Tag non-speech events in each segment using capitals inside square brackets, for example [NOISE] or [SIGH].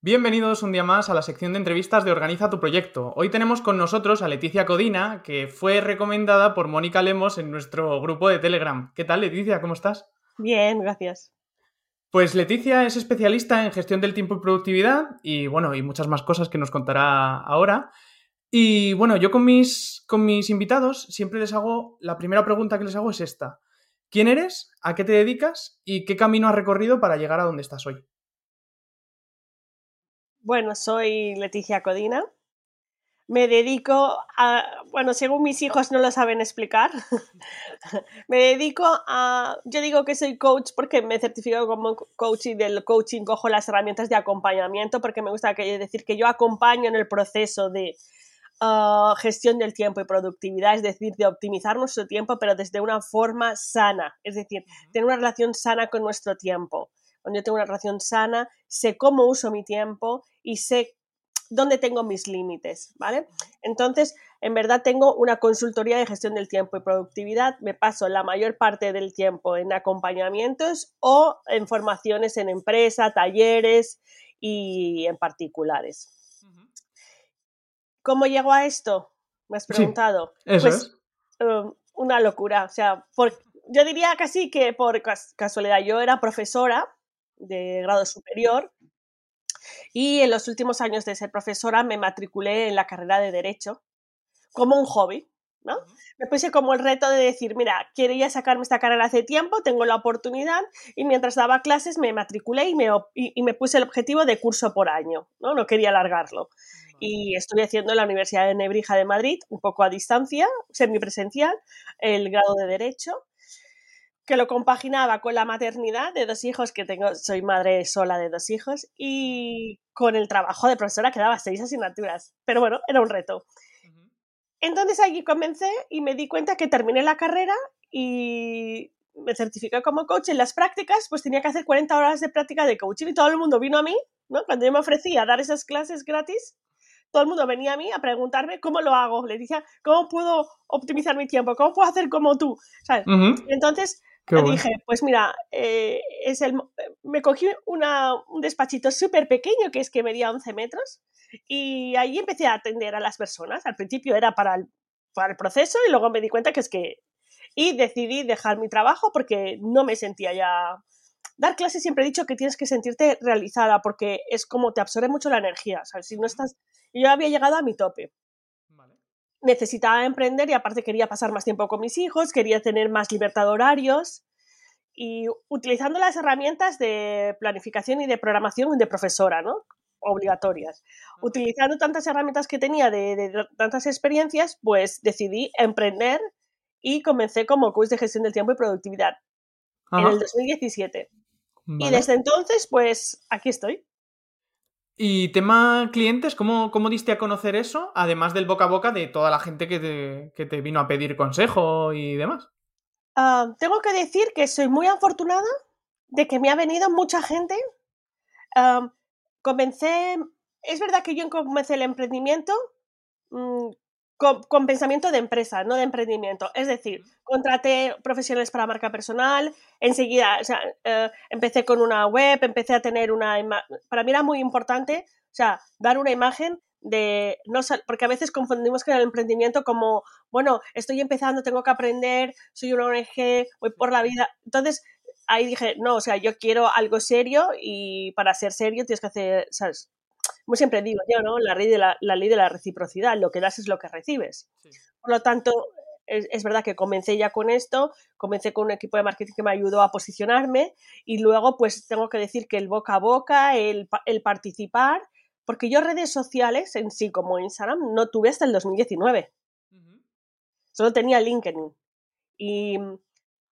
Bienvenidos un día más a la sección de entrevistas de Organiza tu Proyecto. Hoy tenemos con nosotros a Leticia Codina, que fue recomendada por Mónica Lemos en nuestro grupo de Telegram. ¿Qué tal, Leticia? ¿Cómo estás? Bien, gracias. Pues Leticia es especialista en gestión del tiempo y productividad y bueno, y muchas más cosas que nos contará ahora. Y bueno, yo con mis, con mis invitados siempre les hago, la primera pregunta que les hago es esta. ¿Quién eres? ¿A qué te dedicas? ¿Y qué camino has recorrido para llegar a donde estás hoy? Bueno, soy Leticia Codina. Me dedico a, bueno, según mis hijos no lo saben explicar, [LAUGHS] me dedico a, yo digo que soy coach porque me certifico como coach y del coaching cojo las herramientas de acompañamiento porque me gusta decir que yo acompaño en el proceso de ah, gestión del tiempo y productividad, es decir, de optimizar nuestro tiempo, pero desde una forma sana, es decir, tener una relación sana con nuestro tiempo cuando yo tengo una relación sana, sé cómo uso mi tiempo y sé dónde tengo mis límites, ¿vale? Entonces, en verdad tengo una consultoría de gestión del tiempo y productividad, me paso la mayor parte del tiempo en acompañamientos o en formaciones en empresa, talleres y en particulares. ¿Cómo llego a esto? Me has preguntado. pues um, una locura, o sea, yo diría casi que por casualidad, yo era profesora de grado superior. Y en los últimos años de ser profesora me matriculé en la carrera de Derecho como un hobby. ¿no? Me puse como el reto de decir, mira, quería sacarme esta carrera hace tiempo, tengo la oportunidad y mientras daba clases me matriculé y me, y, me puse el objetivo de curso por año, ¿no? No quería alargarlo. Y estuve haciendo en la Universidad de Nebrija de Madrid, un poco a distancia, semipresencial, el grado de Derecho que lo compaginaba con la maternidad de dos hijos, que tengo, soy madre sola de dos hijos, y con el trabajo de profesora que daba seis asignaturas. Pero bueno, era un reto. Entonces allí comencé y me di cuenta que terminé la carrera y me certifiqué como coach en las prácticas, pues tenía que hacer 40 horas de práctica de coaching y todo el mundo vino a mí, ¿no? Cuando yo me ofrecía a dar esas clases gratis, todo el mundo venía a mí a preguntarme cómo lo hago. Le decía, ¿cómo puedo optimizar mi tiempo? ¿Cómo puedo hacer como tú? ¿Sabes? Entonces, dije, pues mira, eh, es el, me cogí una, un despachito súper pequeño, que es que medía 11 metros, y ahí empecé a atender a las personas. Al principio era para el, para el proceso y luego me di cuenta que es que... Y decidí dejar mi trabajo porque no me sentía ya... Dar clases siempre he dicho que tienes que sentirte realizada porque es como te absorbe mucho la energía. ¿sabes? Si no estás... Yo había llegado a mi tope necesitaba emprender y aparte quería pasar más tiempo con mis hijos, quería tener más libertad de horarios y utilizando las herramientas de planificación y de programación de profesora, ¿no? obligatorias. Utilizando tantas herramientas que tenía de, tantas experiencias, pues decidí emprender y comencé como coach de gestión del tiempo y productividad en el 2017. Y desde entonces, pues aquí estoy. Y tema clientes, ¿cómo, ¿cómo, diste a conocer eso? Además del boca a boca de toda la gente que te, que te vino a pedir consejo y demás. Ah, tengo que decir que soy muy afortunada de que me ha venido mucha gente. comencé, es verdad que yo comencé el emprendimiento mm, con, pensamiento de empresa, no de emprendimiento. Es decir, contraté profesionales para marca personal, enseguida, o sea, eh, empecé con una web, empecé a tener una... Para mí era muy importante, o sea, dar una imagen de... No, porque a veces confundimos con el emprendimiento como, bueno, estoy empezando, tengo que aprender, soy una ONG, voy por la vida. Entonces, ahí dije, no, o sea, yo quiero algo serio y para ser serio tienes que hacer, ¿sabes? Como siempre digo yo, ¿no? La ley de la, ley de la reciprocidad, lo que das es lo que recibes. Por lo tanto, es, verdad que comencé ya con esto, comencé con un equipo de marketing que me ayudó a posicionarme y luego pues tengo que decir que el boca a boca, el, participar, porque yo redes sociales en sí como Instagram no tuve hasta el 2019. Solo tenía LinkedIn y,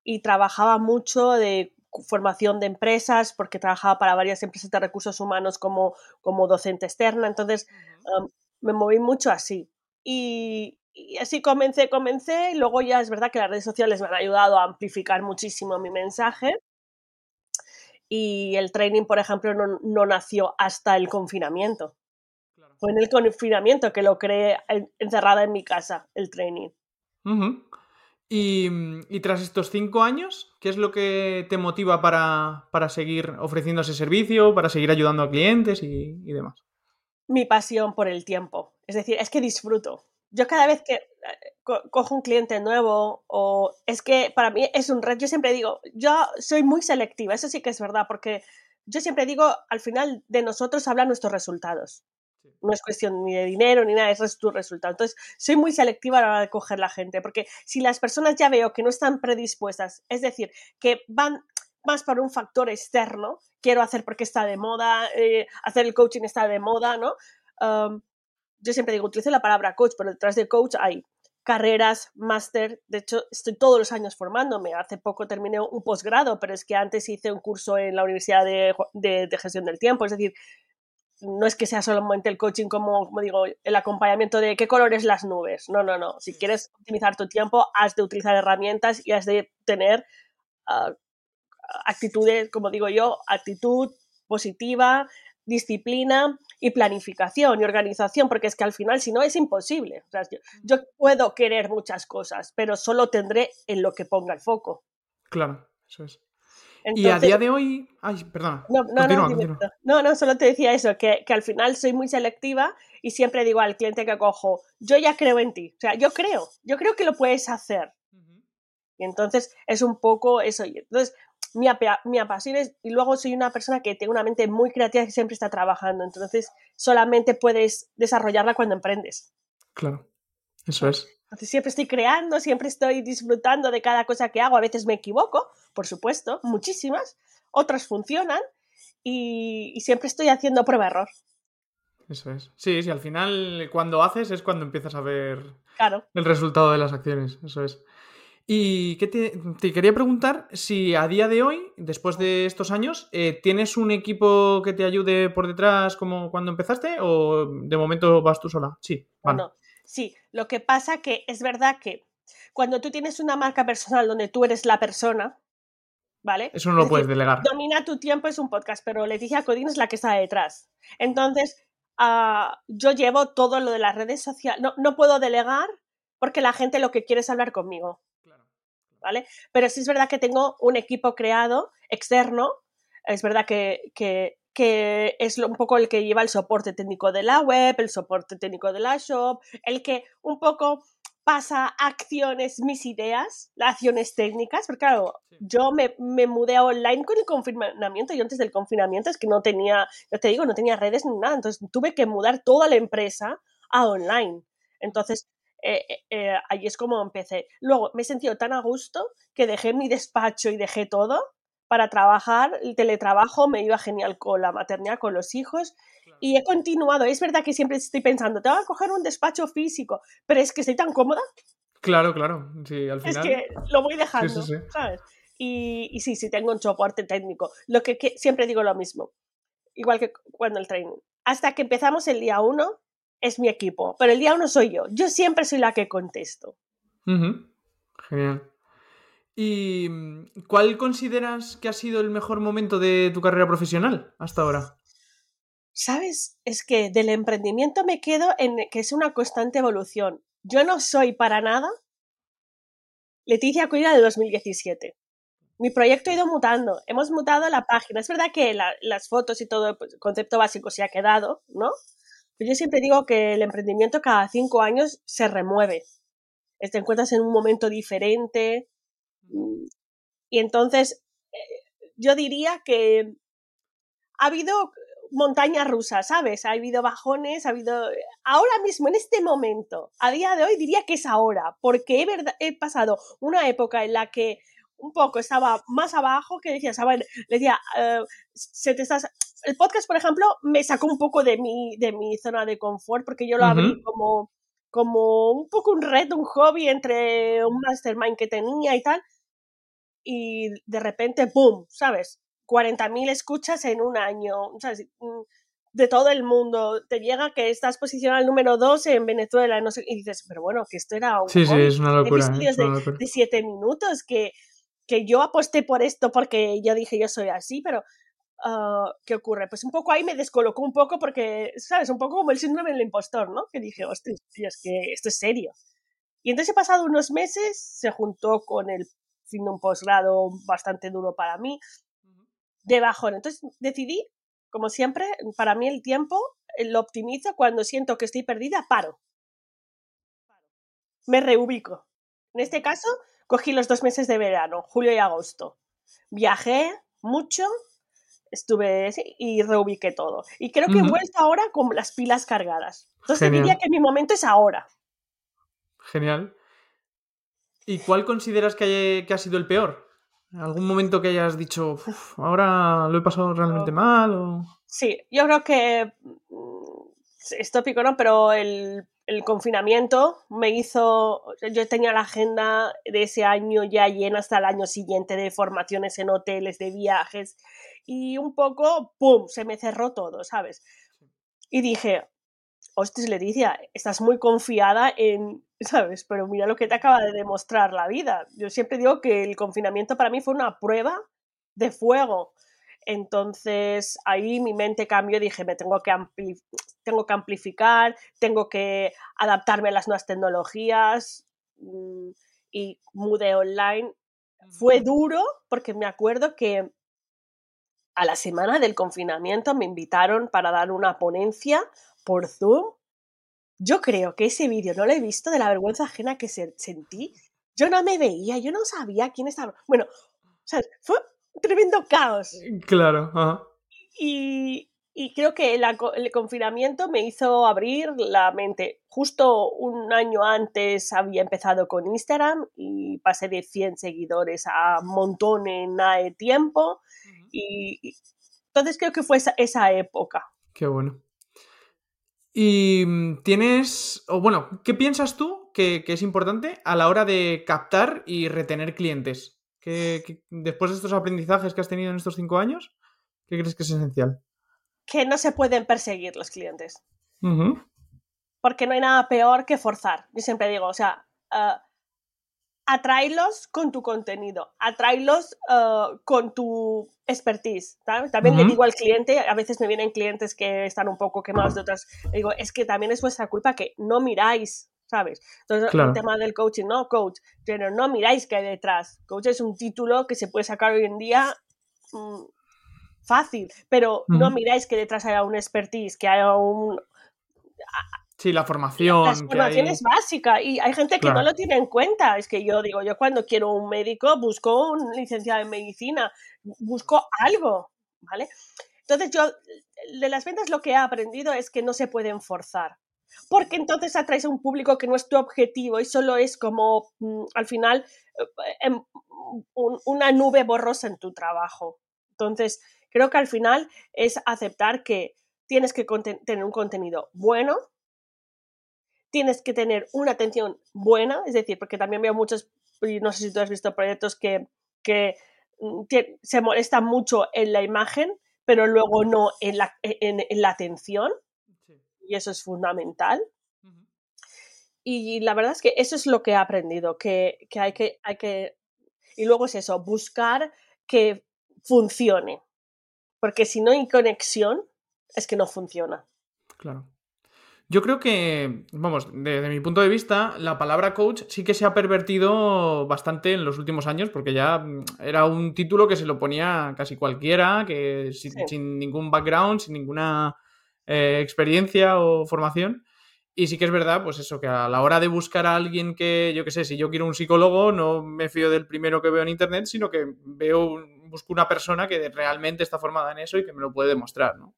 y trabajaba mucho de formación de empresas, porque trabajaba para varias empresas de recursos humanos como, como docente externa, entonces me moví mucho así. Y, así comencé, comencé, y luego ya es verdad que las redes sociales me han ayudado a amplificar muchísimo mi mensaje. Y el training, por ejemplo, no, nació hasta el confinamiento. Fue en el confinamiento que lo creé encerrada en mi casa, el training. Y, tras estos cinco años, ¿qué es lo que te motiva para, para seguir ofreciendo ese servicio, para seguir ayudando a clientes y, y demás? Mi pasión por el tiempo. Es decir, es que disfruto. Yo cada vez que eh, cojo un cliente nuevo o es que para mí es un reto, yo siempre digo, yo soy muy selectiva, eso sí que es verdad, porque yo siempre digo, al final de nosotros hablan nuestros resultados. No es cuestión ni de dinero ni nada, es tu resultado. Entonces, soy muy selectiva a la hora de coger la gente, porque si las personas ya veo que no están predispuestas, es decir, que van más por un factor externo, quiero hacer porque está de moda, eh, hacer el coaching está de moda, ¿no? yo siempre digo, utilizo la palabra coach, pero detrás de coach hay carreras, máster. De hecho, estoy todos los años formándome. Hace poco terminé un posgrado, pero es que antes hice un curso en la Universidad de, Gestión del Tiempo. Es decir, no es que sea solamente el coaching como, como digo, el acompañamiento de qué colores las nubes. No, no, no. Si quieres optimizar tu tiempo, has de utilizar herramientas y has de tener uh, actitudes, como digo yo, actitud positiva, disciplina y planificación y organización, porque es que al final, si no, es imposible. yo, puedo querer muchas cosas, pero solo tendré en lo que ponga el foco. Claro, eso es. Y a día de hoy. Ay, perdona. No, no, no, no, solo te decía eso, que, que, al final soy muy selectiva y siempre digo al cliente que cojo, yo ya creo en ti. O sea, yo creo, yo creo que lo puedes hacer. Y entonces es un poco eso. Entonces, mi, mi apasión es, y luego soy una persona que tiene una mente muy creativa que siempre está trabajando, entonces solamente puedes desarrollarla cuando emprendes. Claro, eso es. Entonces siempre estoy creando, siempre estoy disfrutando de cada cosa que hago, a veces me equivoco, por supuesto, muchísimas, otras funcionan y, y siempre estoy haciendo prueba-error. Eso es. Sí, sí, al final cuando haces es cuando empiezas a ver claro. el resultado de las acciones, eso es. Y que te, quería preguntar si a día de hoy, después de estos años, eh, ¿tienes un equipo que te ayude por detrás como cuando empezaste o de momento vas tú sola? Sí. Bueno, sí, lo que pasa que es verdad que cuando tú tienes una marca personal donde tú eres la persona, ¿vale? Eso no lo puedes delegar. Domina tu tiempo es un podcast, pero Leticia Codín es la que está detrás. Entonces, ah, yo llevo todo lo de las redes sociales. No, no puedo delegar porque la gente lo que quiere es hablar conmigo. ¿vale? Pero sí es verdad que tengo un equipo creado externo, es verdad que, que, es un poco el que lleva el soporte técnico de la web, el soporte técnico de la shop, el que un poco pasa acciones, mis ideas, acciones técnicas, porque claro, yo me, me, mudé a online con el confinamiento y antes del confinamiento es que no tenía, yo te digo, no tenía redes ni nada, entonces tuve que mudar toda la empresa a online. Entonces, eh, eh, eh, ahí es como empecé. Luego me he sentido tan a gusto que dejé mi despacho y dejé todo para trabajar, el teletrabajo me iba genial con la maternidad, con los hijos y he continuado. Es verdad que siempre estoy pensando, tengo que coger un despacho físico, pero es que estoy tan cómoda. Claro, claro, sí, al final. Es que lo voy dejando, ¿sabes? Y, y, sí, sí, tengo un soporte técnico. Lo que, que, siempre digo lo mismo, igual que cuando el training. Hasta que empezamos el día uno, es mi equipo, pero el día uno soy yo. Yo siempre soy la que contesto. Genial. ¿Y mm, cuál consideras que ha sido el mejor momento de tu carrera profesional hasta ahora? Sabes, es que del emprendimiento me quedo en que es una constante evolución. Yo no soy para nada Leticia Cuida de 2017. Mi proyecto ha ido mutando, hemos mutado la página. Es verdad que las fotos y todo el pues, concepto básico se ha quedado, ¿no? yo siempre digo que el emprendimiento cada cinco años se remueve. Te encuentras en un momento diferente. Y entonces, eh, yo diría que ha habido montañas rusas, ¿sabes? Ha habido bajones, ha habido... Ahora mismo, en este momento, a día de hoy diría que es ahora, porque he, he pasado una época en la que un poco estaba más abajo, que decía, ¿sabes? Le decía, eh, se te estás el podcast, por ejemplo, me sacó un poco de mi, de mi zona de confort porque yo lo abrí como, como un poco un reto, un hobby entre un mastermind que tenía y tal. Y de repente, ¡boom! ¿Sabes? 40.000 escuchas en un año, ¿sabes? Mm, de todo el mundo. Te llega que estás posicionado al número 2 en Venezuela, no sé, y dices, pero bueno, que esto era un. Sí, sí, es una locura. ¿eh? de 7 minutos, que, que yo aposté por esto porque yo dije, yo soy así, pero Ah, ¿qué ocurre? Pues un poco ahí me descolocó un poco porque, ¿sabes? Un poco como el síndrome del impostor, ¿no? Que dije, hostia, es que esto es serio. Y entonces he pasado unos meses, se juntó con el fin de un posgrado bastante duro para mí, de bajón. Entonces decidí, como siempre, para mí el tiempo lo optimizo cuando siento que estoy perdida, paro. Me reubico. En este caso, cogí los dos meses de verano, julio y agosto. Viajé mucho, estuve y reubiqué todo. Y creo que he vuelto ahora con las pilas cargadas. Entonces diría que mi momento es ahora. Genial. ¿Y cuál consideras que, que ha sido el peor? ¿Algún momento que hayas dicho, ahora lo he pasado realmente mal? O... Sí, yo creo que mm, es tópico, ¿no? Pero el, el, confinamiento me hizo, yo tenía la agenda de ese año ya llena hasta el año siguiente de formaciones en hoteles, de viajes, y un poco, ¡pum!, se me cerró todo, ¿sabes? Y dije, hostia, Leticia, estás muy confiada en, ¿sabes? Pero mira lo que te acaba de demostrar la vida. Yo siempre digo que el confinamiento para mí fue una prueba de fuego. Entonces ahí mi mente cambió, dije, me tengo que, tengo que amplificar, tengo que adaptarme a las nuevas tecnologías mm, y mudé online. Fue duro porque me acuerdo que a la semana del confinamiento me invitaron para dar una ponencia por Zoom. Yo creo que ese vídeo no lo he visto de la vergüenza ajena que sentí. Yo no me veía, yo no sabía quién estaba. Bueno, o sea, fue un tremendo caos. Claro. Y, y, creo que el confinamiento me hizo abrir la mente. Justo un año antes había empezado con Instagram y pasé de 100 seguidores a montón en nada de tiempo. y, entonces creo que fue esa, esa época. Qué bueno. Y mm, tienes, o bueno, ¿qué piensas tú que, es importante a la hora de captar y retener clientes? ¿Qué, después de estos aprendizajes que has tenido en estos cinco años, ¿qué crees que es esencial? Que no se pueden perseguir los clientes. Porque no hay nada peor que forzar. Yo siempre digo, o sea, uh, atraílos con tu contenido, atraílos uh, con tu expertise. También le digo al cliente, a veces me vienen clientes que están un poco quemados de otras, digo, es que también es vuestra culpa que no miráis, ¿sabes? Entonces, el tema del coaching, no, coach, pero no miráis qué hay detrás. Coach es un título que se puede sacar hoy en día mm, fácil, pero no miráis que detrás haya un expertise, que haya un Sí, la formación. La formación es básica y hay gente que no lo tiene en cuenta. Es que yo digo, yo cuando quiero un médico busco un licenciado en medicina, busco algo, ¿vale? Entonces yo, de las ventas lo que he aprendido es que no se pueden forzar. Porque entonces atraes a un público que no es tu objetivo y solo es como, mm, al final, em, una nube borrosa en tu trabajo. Entonces, creo que al final es aceptar que tienes que tener un contenido bueno, tienes que tener una atención buena, es decir, porque también veo muchos, no sé si tú has visto proyectos que, que mm, se molestan mucho en la imagen, pero luego no en la, e, en, la atención, y eso es fundamental. Y la verdad es que eso es lo que he aprendido, que, que, hay que hay que... Y luego es eso, buscar que funcione, porque si no hay conexión, es que no funciona. Claro. Yo creo que, vamos, desde mi punto de vista, la palabra coach sí que se ha pervertido bastante en los últimos años, porque ya mm, era un título que se lo ponía casi cualquiera, que sin, ningún background, sin ninguna eh, experiencia o formación. Y sí que es verdad, pues eso, que a la hora de buscar a alguien que, yo qué sé, si yo quiero un psicólogo, no me fío del primero que veo en internet, sino que veo, busco una persona que realmente está formada en eso y que me lo puede demostrar, ¿no?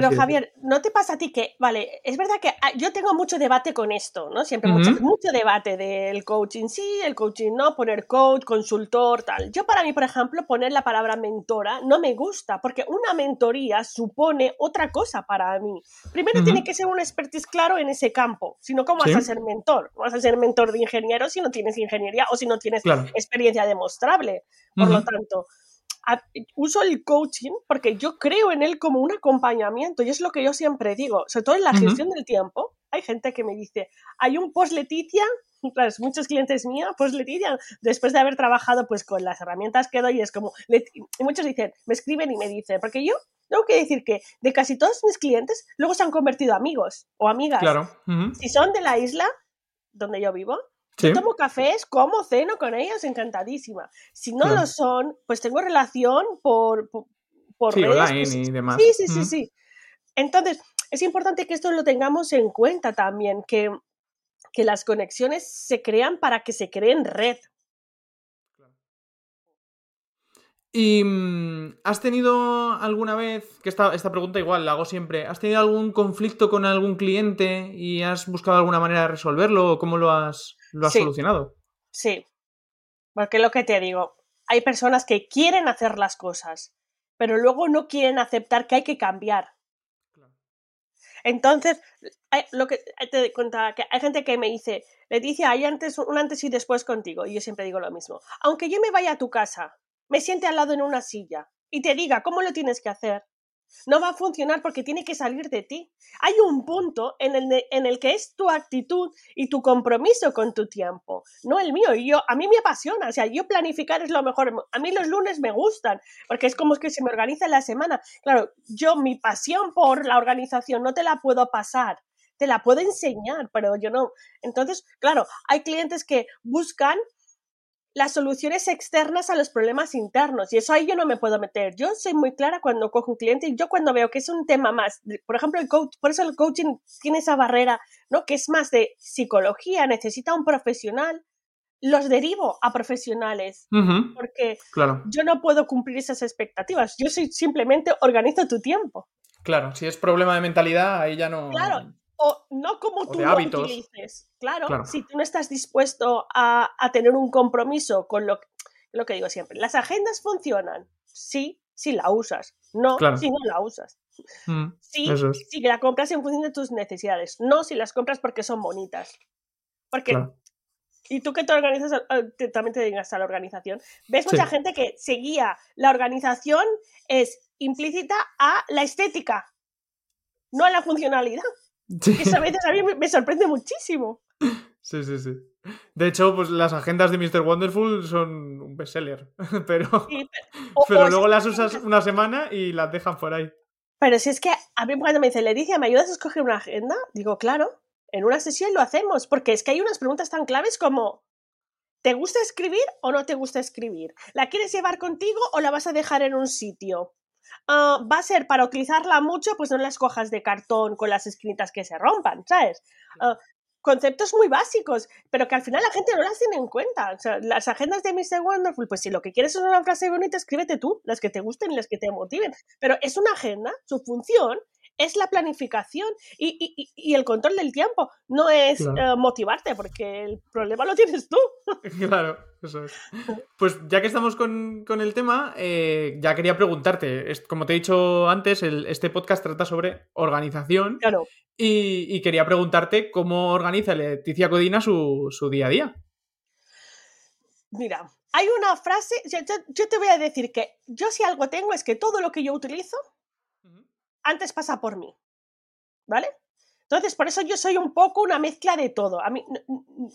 Pero Javier, ¿no te pasa a ti que, vale, es verdad que ah, yo tengo mucho debate con esto, ¿no? Siempre mucho, mucho, debate del coaching sí, el coaching no, poner coach, consultor, tal. Yo para mí, por ejemplo, poner la palabra mentora no me gusta, porque una mentoría supone otra cosa para mí. Primero tiene que ser un expertise claro en ese campo, sino cómo vas a ser mentor. No vas a ser mentor de ingeniero si no tienes ingeniería o si no tienes experiencia demostrable. Por lo tanto, uso el coaching porque yo creo en él como un acompañamiento y es lo que yo siempre digo, sobre todo en la gestión del tiempo. Hay gente que me dice, hay un post Leticia, [LAUGHS] muchos clientes míos, post Leticia, después de haber trabajado pues con las herramientas que doy, es como, y muchos dicen, me escriben y me dicen, porque yo tengo que decir que de casi todos mis clientes luego se han convertido amigos o amigas. Claro. Si son de la isla donde yo vivo, Yo tomo cafés, como, ceno con ellos, encantadísima. Si no lo son, pues tengo relación por, por, sí, redes. Online y demás. Sí, sí, sí, sí. Entonces, es importante que esto lo tengamos en cuenta también, que, que las conexiones se crean para que se creen red. ¿Y mm, has tenido alguna vez, que esta, esta pregunta igual la hago siempre, ¿has tenido algún conflicto con algún cliente y has buscado alguna manera de resolverlo o cómo lo has, lo has solucionado? Sí, porque lo que te digo, hay personas que quieren hacer las cosas, pero luego no quieren aceptar que hay que cambiar. Entonces, hay, lo que te contaba, que hay gente que me dice, Leticia, hay antes, un antes y después contigo. Y yo siempre digo lo mismo. Aunque yo me vaya a tu casa me siente al lado en una silla y te diga cómo lo tienes que hacer, no va a funcionar porque tiene que salir de ti. Hay un punto en el, en el que es tu actitud y tu compromiso con tu tiempo, no el mío. Y yo, a mí me apasiona, o sea, yo planificar es lo mejor. A mí los lunes me gustan, porque es como que se me organiza la semana. Claro, yo mi pasión por la organización no te la puedo pasar, te la puedo enseñar, pero yo no. Entonces, claro, hay clientes que buscan las soluciones externas a los problemas internos. Y eso ahí yo no me puedo meter. Yo soy muy clara cuando cojo un cliente y yo cuando veo que es un tema más, por ejemplo, el coach, por eso el coaching tiene esa barrera, ¿no? Que es más de psicología, necesita un profesional. Los derivo a profesionales porque yo no puedo cumplir esas expectativas. Yo soy simplemente organizo tu tiempo. Claro, si es problema de mentalidad, ahí ya no. Claro, o no como tú lo utilices. Claro, si tú no estás dispuesto a, tener un compromiso con lo, lo que digo siempre. Las agendas funcionan, sí, si la usas. No, si no la usas. Mm, sí, si la compras en función de tus necesidades. No si las compras porque son bonitas. Porque y tú que te organizas, eh, también te dedicas a la organización, ves mucha gente que seguía la organización es implícita a la estética, no a la funcionalidad. Eso a veces a mí me sorprende muchísimo. Sí, sí, sí. De hecho, pues las agendas de Mr. Wonderful son un bestseller, [LAUGHS] pero, pero, luego las usas una semana y las dejan por ahí. Pero si es que a mí cuando me dice, Leticia, ¿me ayudas a escoger una agenda? Digo, claro, en una sesión lo hacemos, porque es que hay unas preguntas tan claves como, ¿te gusta escribir o no te gusta escribir? ¿La quieres llevar contigo o la vas a dejar en un sitio? Ah, va a ser para utilizarla mucho, pues no las cojas de cartón con las escritas que se rompan, ¿sabes? Ah, conceptos muy básicos, pero que al final la gente no las tiene en cuenta. O sea, las agendas de Mr. Wonderful, pues si lo que quieres es una frase bonita, escríbete tú, las que te gusten y las que te motiven. Pero es una agenda, su función es la planificación y, el control del tiempo, no es eh, motivarte, porque el problema lo tienes tú. [LAUGHS] Claro, eso es. Pues ya que estamos con, el tema, eh, ya quería preguntarte, como te he dicho antes, este podcast trata sobre organización. Claro. Y, quería preguntarte cómo organiza Leticia Codina su, día a día. Mira, hay una frase, yo te voy a decir que yo si algo tengo es que todo lo que yo utilizo antes pasa por mí. ¿Vale? Entonces, por eso yo soy un poco una mezcla de todo. A mí,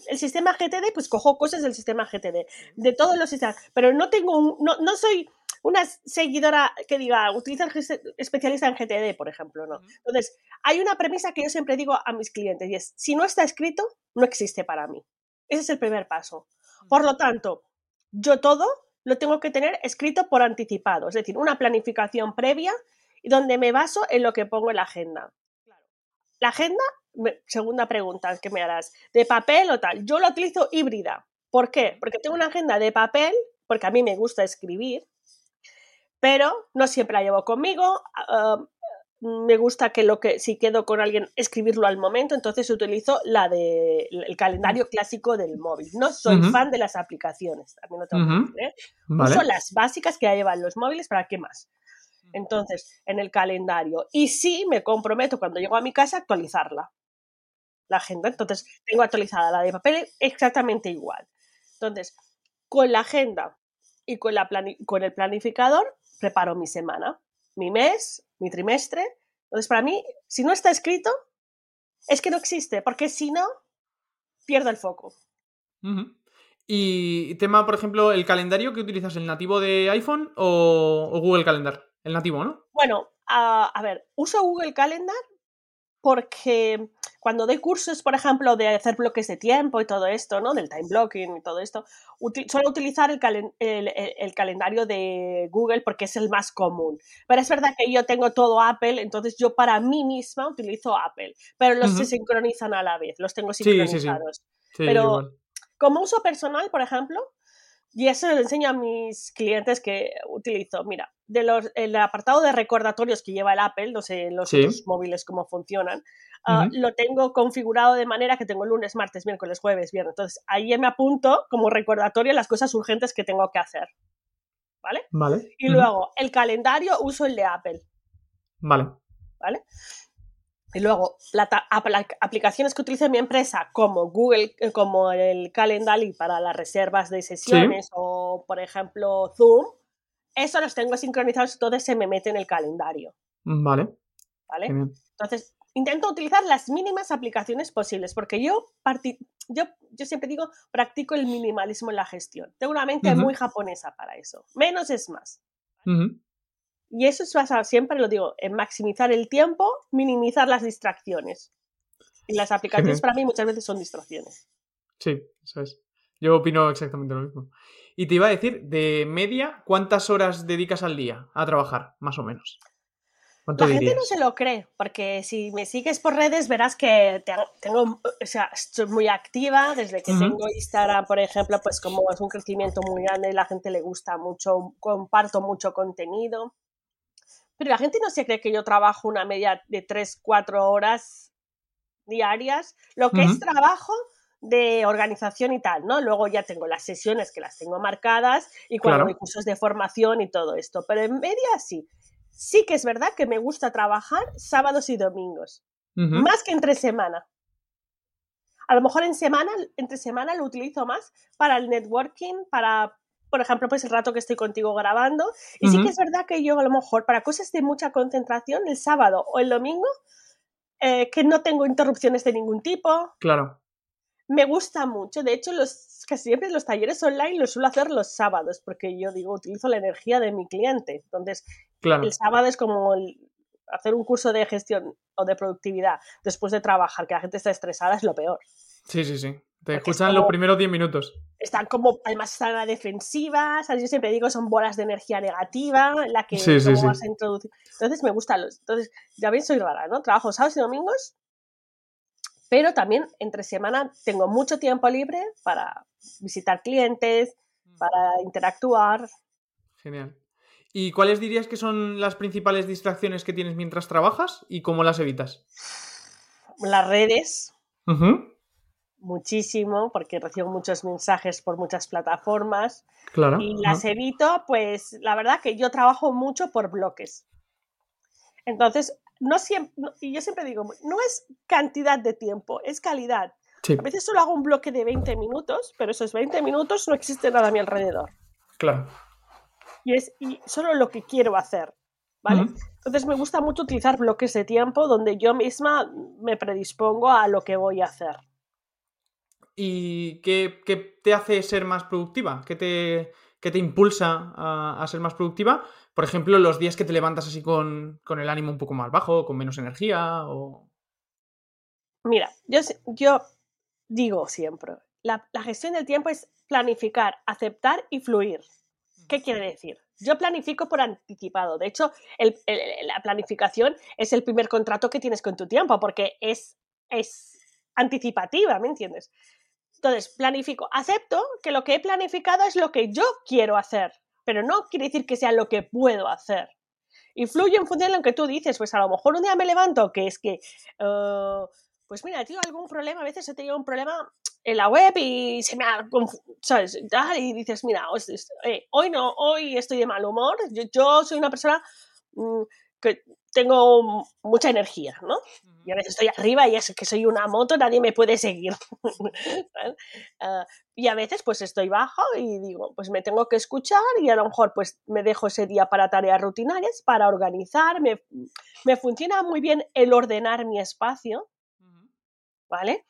el sistema GTD, pues cojo cosas del sistema GTD, de todos los sistemas, pero no tengo un, no, no soy una seguidora que diga, utiliza el especialista en GTD, por ejemplo, ¿no? Entonces, hay una premisa que yo siempre digo a mis clientes y es, si no está escrito, no existe para mí. Ese es el primer paso. Por lo tanto, yo todo lo tengo que tener escrito por anticipado, es decir, una planificación previa y donde me baso en lo que pongo en la agenda. La agenda, segunda pregunta que me harás, ¿de papel o tal? Yo la utilizo híbrida. ¿Por qué? Porque tengo una agenda de papel, porque a mí me gusta escribir, pero no siempre la llevo conmigo. Ah, me gusta que lo que si quedo con alguien escribirlo al momento, entonces utilizo la de el calendario clásico del móvil. No soy fan de las aplicaciones, también lo tengo que decir, ¿eh? Uso las básicas que ya llevan los móviles, ¿para qué más? Entonces, en el calendario. Y sí, me comprometo cuando llego a mi casa a actualizarla. La agenda. Entonces, tengo actualizada la de papel exactamente igual. Entonces, con la agenda y con, la con el planificador, preparo mi semana, mi mes, mi trimestre. Entonces, para mí, si no está escrito, es que no existe, porque si no, pierdo el foco. Y tema, por ejemplo, el calendario que utilizas, ¿el nativo de iPhone o Google Calendar? El nativo, ¿no? Bueno, a ver, uso Google Calendar porque cuando doy cursos, por ejemplo, de hacer bloques de tiempo y todo esto, ¿no? Del time blocking y todo esto, suelo utilizar el, el, calendario de Google porque es el más común. Pero es verdad que yo tengo todo Apple, entonces yo para mí misma utilizo Apple, pero los se sincronizan a la vez, los tengo sincronizados. pero como uso personal, por ejemplo, y eso lo enseño a mis clientes que utilizo. Mira, de los, el apartado de recordatorios que lleva el Apple, no sé los otros móviles cómo funcionan, ah, lo tengo configurado de manera que tengo lunes, martes, miércoles, jueves, viernes. Entonces ahí me apunto como recordatorio las cosas urgentes que tengo que hacer. ¿Vale? Vale. Y luego el calendario uso el de Apple. Vale. ¿Vale? Y luego, aplicaciones que utilice mi empresa como Google, eh, como el Calendly para las reservas de sesiones o, por ejemplo, Zoom, eso los tengo sincronizados, entonces se me mete en el calendario. Vale. ¿Vale? Entonces, intento utilizar las mínimas aplicaciones posibles, porque yo, yo, yo siempre digo, practico el minimalismo en la gestión. Tengo una mente muy japonesa para eso. Menos es más. Y eso es basado, siempre lo digo, en maximizar el tiempo, minimizar las distracciones. Y las aplicaciones para mí muchas veces son distracciones. Sí, eso es. Yo opino exactamente lo mismo. Y te iba a decir, de media, ¿cuántas horas dedicas al día a trabajar, más o menos? La gente no se lo cree, porque si me sigues por redes verás que tengo, o sea, estoy muy activa desde que tengo Instagram, por ejemplo, pues como es un crecimiento muy grande, la gente le gusta mucho, comparto mucho contenido. Pero la gente no se cree que yo trabajo una media de 3, 4 horas diarias, lo que es trabajo de organización y tal, ¿no? Luego ya tengo las sesiones que las tengo marcadas y cuando hay cursos de formación y todo esto, pero en media sí. Sí que es verdad que me gusta trabajar sábados y domingos, más que entre semana. A lo mejor en semana, entre semana lo utilizo más para el networking, para por ejemplo, pues el rato que estoy contigo grabando. Y sí que es verdad que yo a lo mejor para cosas de mucha concentración, el sábado o el domingo, eh, que no tengo interrupciones de ningún tipo. Claro. Me gusta mucho. De hecho, los, casi siempre los talleres online los suelo hacer los sábados, porque yo digo, utilizo la energía de mi cliente. Entonces, el sábado es como hacer un curso de gestión o de productividad después de trabajar, que la gente está estresada, es lo peor. Sí, sí, sí. Te escuchan los primeros 10 minutos. Están como, además están a la defensiva, yo siempre digo son bolas de energía negativa, la que vas a introducir. Entonces me gustan los. Entonces, ya ven, soy rara, ¿no? Trabajo sábados y domingos, pero también entre semana tengo mucho tiempo libre para visitar clientes, mm. para interactuar. Genial. ¿Y cuáles dirías que son las principales distracciones que tienes mientras trabajas y cómo las evitas? Las redes muchísimo porque recibo muchos mensajes por muchas plataformas claro, y las evito, pues la verdad que yo trabajo mucho por bloques. Entonces, no siempre, y yo siempre digo, no es cantidad de tiempo, es calidad. A veces solo hago un bloque de 20 minutos, pero esos 20 minutos no existe nada a mi alrededor. Claro. Y es y solo lo que quiero hacer, ¿vale? Entonces me gusta mucho utilizar bloques de tiempo donde yo misma me predispongo a lo que voy a hacer. ¿Y qué, te hace ser más productiva? ¿Qué te, te impulsa a, ser más productiva? Por ejemplo, los días que te levantas así con, el ánimo un poco más bajo, con menos energía o... Mira, yo, yo digo siempre, la, gestión del tiempo es planificar, aceptar y fluir. ¿Qué quiere decir? Yo planifico por anticipado. De hecho, la planificación es el primer contrato que tienes con tu tiempo porque es, es anticipativa, ¿me entiendes? Entonces, planifico, acepto que lo que he planificado es lo que yo quiero hacer, pero no quiere decir que sea lo que puedo hacer. Influye en función de lo que tú dices, pues a lo mejor un día me levanto que es que, uh, pues mira, tengo algún problema, a veces he tenido un problema en la web y se me ha, ¿sabes? Y dices, mira, eh, hoy no, hoy estoy de mal humor, yo, soy una persona mm, que tengo mucha energía, ¿no? Y a veces estoy arriba y es que soy una moto, nadie me puede seguir. [LAUGHS] Ah, y a veces pues estoy bajo y digo, pues me tengo que escuchar y a lo mejor pues me dejo ese día para tareas rutinarias, para organizar, me, funciona muy bien el ordenar mi espacio, ¿vale?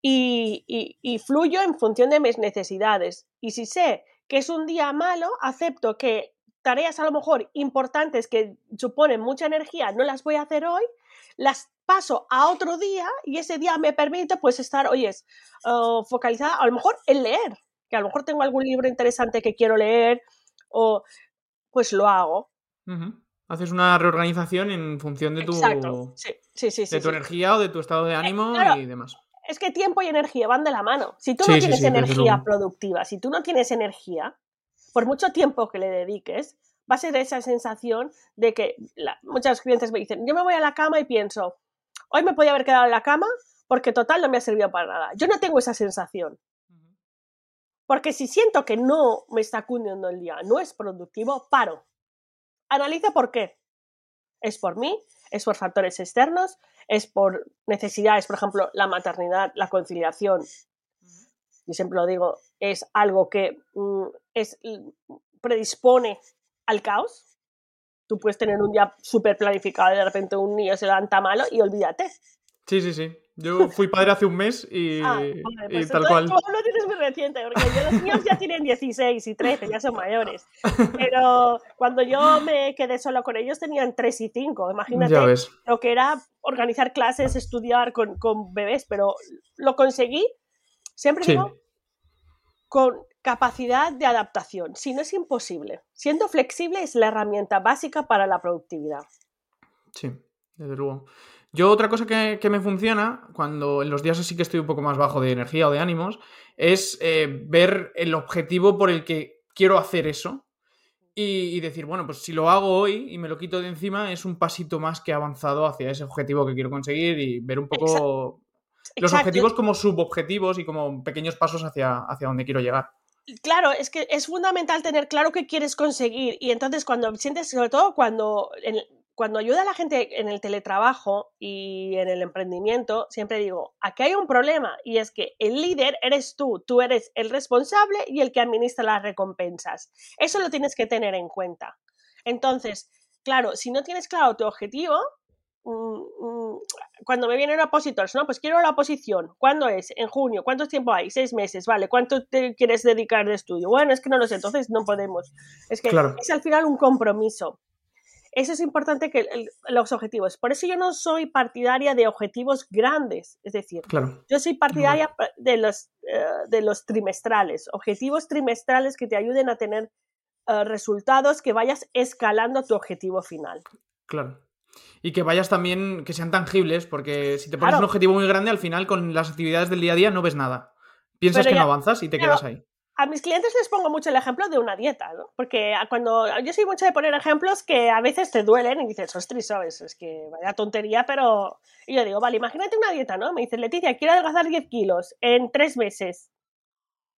Y, y fluyo en función de mis necesidades. Y si sé que es un día malo, acepto que tareas a lo mejor importantes que suponen mucha energía no las voy a hacer hoy, las paso a otro día y ese día me permite pues estar, oyes, uh, focalizada a lo mejor en leer, que a lo mejor tengo algún libro interesante que quiero leer o pues lo hago. Haces una reorganización en función de tu, de tu energía o de tu estado de eh, ánimo y demás. Es que tiempo y energía van de la mano. Si tú no tienes energía productiva, si tú no tienes energía, por mucho tiempo que le dediques, va a ser esa sensación de que muchos clientes me dicen, yo me voy a la cama y pienso, hoy me podía haber quedado en la cama porque total no me ha servido para nada. Yo no tengo esa sensación. Porque si siento que no me está cundiendo el día, no es productivo, paro. Analiza por qué. ¿Es por mí? ¿Es por factores externos? ¿Es por necesidades, por ejemplo, la maternidad, la conciliación? Yo siempre lo digo, es algo que mm, es, predispone al caos. Tú puedes tener un día súper planificado y de repente un niño se levanta malo y olvídate. Sí, sí, sí. Yo fui padre hace un mes y, [LAUGHS] ah, pues tal cual. Tú lo tienes muy reciente, porque los míos ya tienen 16 y 13, ya son mayores. [LAUGHS] Pero cuando yo me quedé solo con ellos tenían 3 y 5. Imagínate lo que era organizar clases, estudiar con, con bebés, pero lo conseguí, siempre digo, con capacidad de adaptación. Si no es imposible. Siendo flexible es la herramienta básica para la productividad. Sí, desde luego. Yo otra cosa que, me funciona, cuando en los días así que estoy un poco más bajo de energía o de ánimos, es eh, ver el objetivo por el que quiero hacer eso y, decir, bueno, pues si lo hago hoy y me lo quito de encima, es un pasito más que he avanzado hacia ese objetivo que quiero conseguir y ver un poco los objetivos como subobjetivos y como pequeños pasos hacia, hacia donde quiero llegar. Claro, es que es fundamental tener claro qué quieres conseguir y entonces cuando sientes, sobre todo cuando cuando ayuda a la gente en el teletrabajo y en el emprendimiento, siempre digo, aquí hay un problema y es que el líder eres tú, tú eres el responsable y el que administra las recompensas. Eso lo tienes que tener en cuenta. Entonces, claro, si no tienes claro tu objetivo, cuando me vienen opositores, no, pues quiero la oposición. ¿Cuándo es? En junio. ¿Cuánto tiempo hay? Seis meses, vale. ¿Cuánto te quieres dedicar de estudio? Bueno, es que no lo sé, entonces no podemos. Es que es al final un compromiso. Eso es importante que los objetivos. Por eso yo no soy partidaria de objetivos grandes. Es decir, yo soy partidaria de los, eh, de los trimestrales. Objetivos trimestrales que te ayuden a tener eh, resultados que vayas escalando tu objetivo final. Claro. Y que vayas también, que sean tangibles, porque si te pones un objetivo muy grande, al final con las actividades del día a día no ves nada. Piensas que no avanzas y te quedas ahí a mis clientes les pongo mucho el ejemplo de una dieta, ¿no? Porque cuando yo soy mucho de poner ejemplos que a veces te duelen y dices, ostras, ¿sabes? Es que vaya tontería, pero... Y yo digo, vale, imagínate una dieta, ¿no? Me dice, Leticia, quiero adelgazar 10 kilos en 3 meses,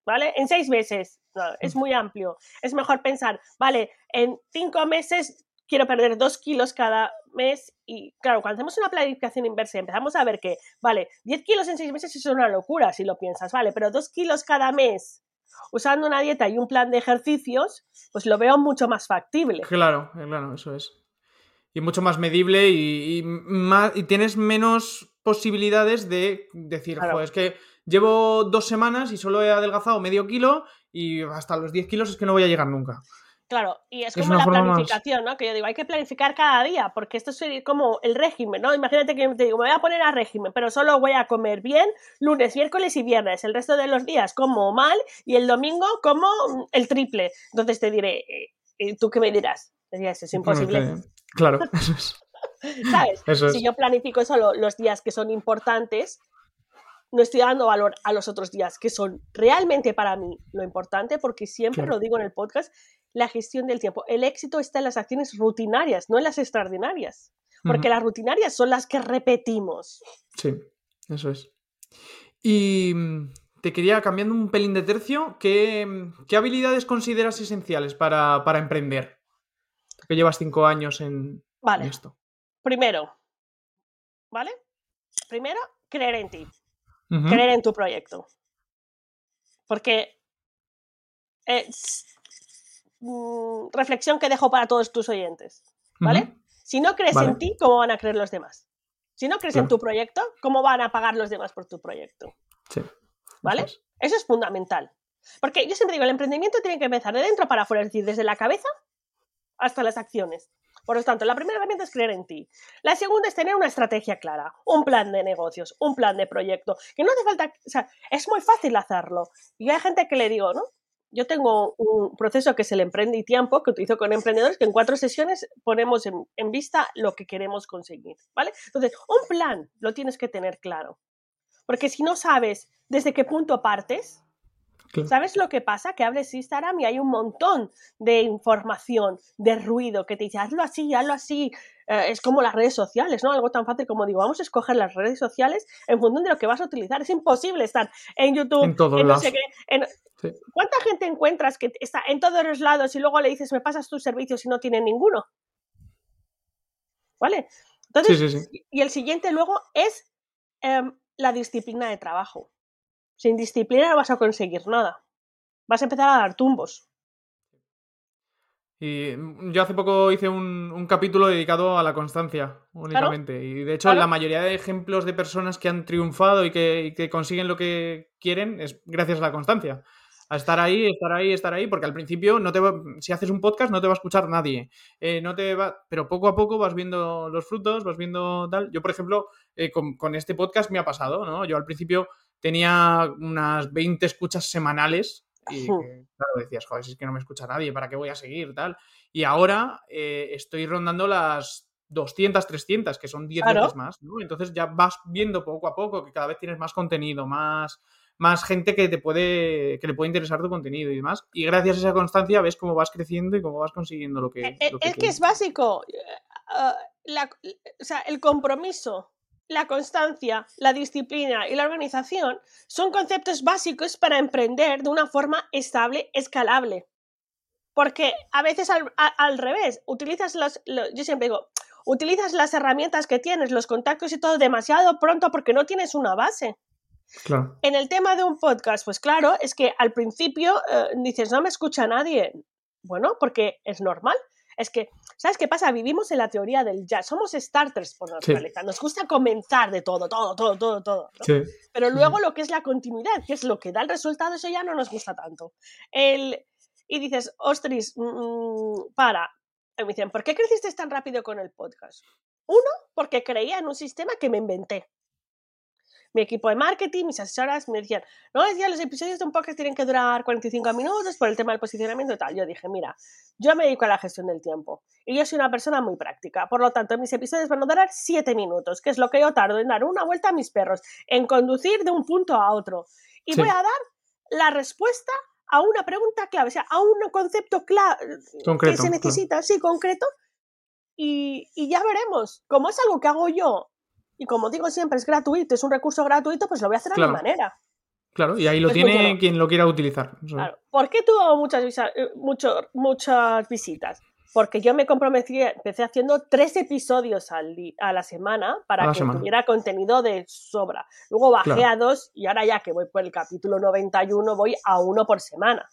¿vale? En 6 meses. No, es muy amplio. Es mejor pensar, vale, en 5 meses quiero perder 2 kilos cada mes y claro, cuando hacemos una planificación inversa y empezamos a ver que, vale, 10 kilos en 6 meses es una locura si lo piensas, vale, pero 2 kilos cada mes usando una dieta y un plan de ejercicios, pues lo veo mucho más factible. Claro, claro, eso es. Y mucho más medible y, más, y tienes menos posibilidades de decir, es que llevo dos semanas y solo he adelgazado medio kilo y hasta los 10 kilos es que no voy a llegar nunca. Claro, y es, como la planificación, ¿no? Que yo digo, hay que planificar cada día, porque esto es como el régimen, ¿no? Imagínate que te digo, me voy a poner a régimen, pero solo voy a comer bien lunes, miércoles y viernes. El resto de los días como mal y el domingo como el triple. Entonces te diré, eh, eh, ¿tú qué me dirás? Es imposible. Claro, [LAUGHS] eso es. ¿Sabes? Si yo planifico solo los días que son importantes, no estoy dando valor a los otros días que son realmente para mí lo importante, porque siempre lo digo en el podcast, la gestión del tiempo. El éxito está en las acciones rutinarias, no en las extraordinarias, porque las rutinarias son las que repetimos. Sí, eso es. Y mm, te quería, cambiando un pelín de tercio, ¿qué, mm, habilidades consideras esenciales para, emprender? Que llevas cinco años en, vale. esto. Primero, ¿vale? Primero, creer en ti creer en tu proyecto. Porque mm, reflexión que dejo para todos tus oyentes, ¿vale? Si no crees en ti, ¿cómo van a creer los demás? Si no crees en tu proyecto, ¿cómo van a pagar los demás por tu proyecto? Sí. ¿Vale? Eso es fundamental. Porque yo siempre digo, el emprendimiento tiene que empezar de dentro para afuera, es decir, desde la cabeza hasta las acciones. Por lo tanto, la primera herramienta es creer en ti. La segunda es tener una estrategia clara, un plan de negocios, un plan de proyecto, que no hace falta, o sea, es muy fácil hacerlo. Y hay gente que le digo, ¿no? Yo tengo un proceso que es el Emprende y Tiempo, que utilizo con emprendedores, que en cuatro sesiones ponemos en, en vista lo que queremos conseguir, ¿vale? Entonces, un plan lo tienes que tener claro. Porque si no sabes desde qué punto partes, ¿Sabes lo que pasa? Que abres Instagram y hay un montón de información, de ruido, que te dice, hazlo así, hazlo así. Eh, es como las redes sociales, ¿no? Algo tan fácil como digo, vamos a escoger las redes sociales en función de lo que vas a utilizar. Es imposible estar en YouTube, en todos no sé qué, ¿Cuánta gente encuentras que está en todos los lados y luego le dices, me pasas tus servicios y no tiene ninguno? ¿Vale? Entonces, y el siguiente luego es em, la disciplina de trabajo. Sin disciplina no vas a conseguir nada. Vas a empezar a dar tumbos. Y mm, yo hace poco hice un, capítulo dedicado a la constancia, únicamente. Y de hecho, la mayoría de ejemplos de personas que han triunfado y que, consiguen lo que quieren es gracias a la constancia. A estar ahí, estar ahí, estar ahí, porque al principio no te si haces un podcast no te va a escuchar nadie. Eh, no te va, pero poco a poco vas viendo los frutos, vas viendo tal. Yo, por ejemplo, eh, con, con, este podcast me ha pasado, ¿no? Yo al principio tenía unas 20 escuchas semanales y claro, decías, joder, si es que no me escucha nadie, ¿para qué voy a seguir? Tal. Y ahora eh, estoy rondando las 200, 300, que son 10 veces más, ¿no? Entonces ya vas viendo poco a poco que cada vez tienes más contenido, más, más gente que te puede, que le puede interesar tu contenido y demás. Y gracias a esa constancia ves cómo vas creciendo y cómo vas consiguiendo lo que... Eh, eh, es que es básico. o sea, el compromiso la constancia, la disciplina y la organización son conceptos básicos para emprender de una forma estable, escalable. Porque a veces al, revés, utilizas los, yo siempre digo, utilizas las herramientas que tienes, los contactos y todo demasiado pronto porque no tienes una base. En el tema de un podcast, pues claro, es que al principio eh, dices, no me escucha nadie. Bueno, porque es normal. Es que, ¿sabes qué pasa? Vivimos en la teoría del ya, somos starters por naturaleza, nos gusta comenzar de todo, todo, todo, todo, todo. Pero luego lo que es la continuidad, que es lo que da el resultado, eso ya no nos gusta tanto. El, y dices, ostris, mm, mm, para. Y me dicen, ¿por qué creciste tan rápido con el podcast? Uno, porque creía en un sistema que me inventé mi equipo de marketing, mis asesoras me decían, no, decía, los episodios de un podcast tienen que durar 45 minutos por el tema del posicionamiento y tal. Yo dije, mira, yo me dedico a la gestión del tiempo y yo soy una persona muy práctica. Por lo tanto, mis episodios van a durar 7 minutos, que es lo que yo tardo en dar una vuelta a mis perros, en conducir de un punto a otro. Y voy a dar la respuesta a una pregunta clave, o sea, a un concepto clave que se necesita, sí, concreto, y, y, ya veremos. Como es algo que hago yo y como digo siempre, es gratuito, es un recurso gratuito, pues lo voy a hacer a mi manera. Claro, y ahí lo tiene quien lo quiera utilizar. Claro. ¿Por qué tuvo muchas, eh, muchas visitas? Porque yo me comprometí, empecé haciendo tres episodios al a la semana para que tuviera contenido de sobra. Luego bajé a dos y ahora ya que voy por el capítulo 91 voy a uno por semana.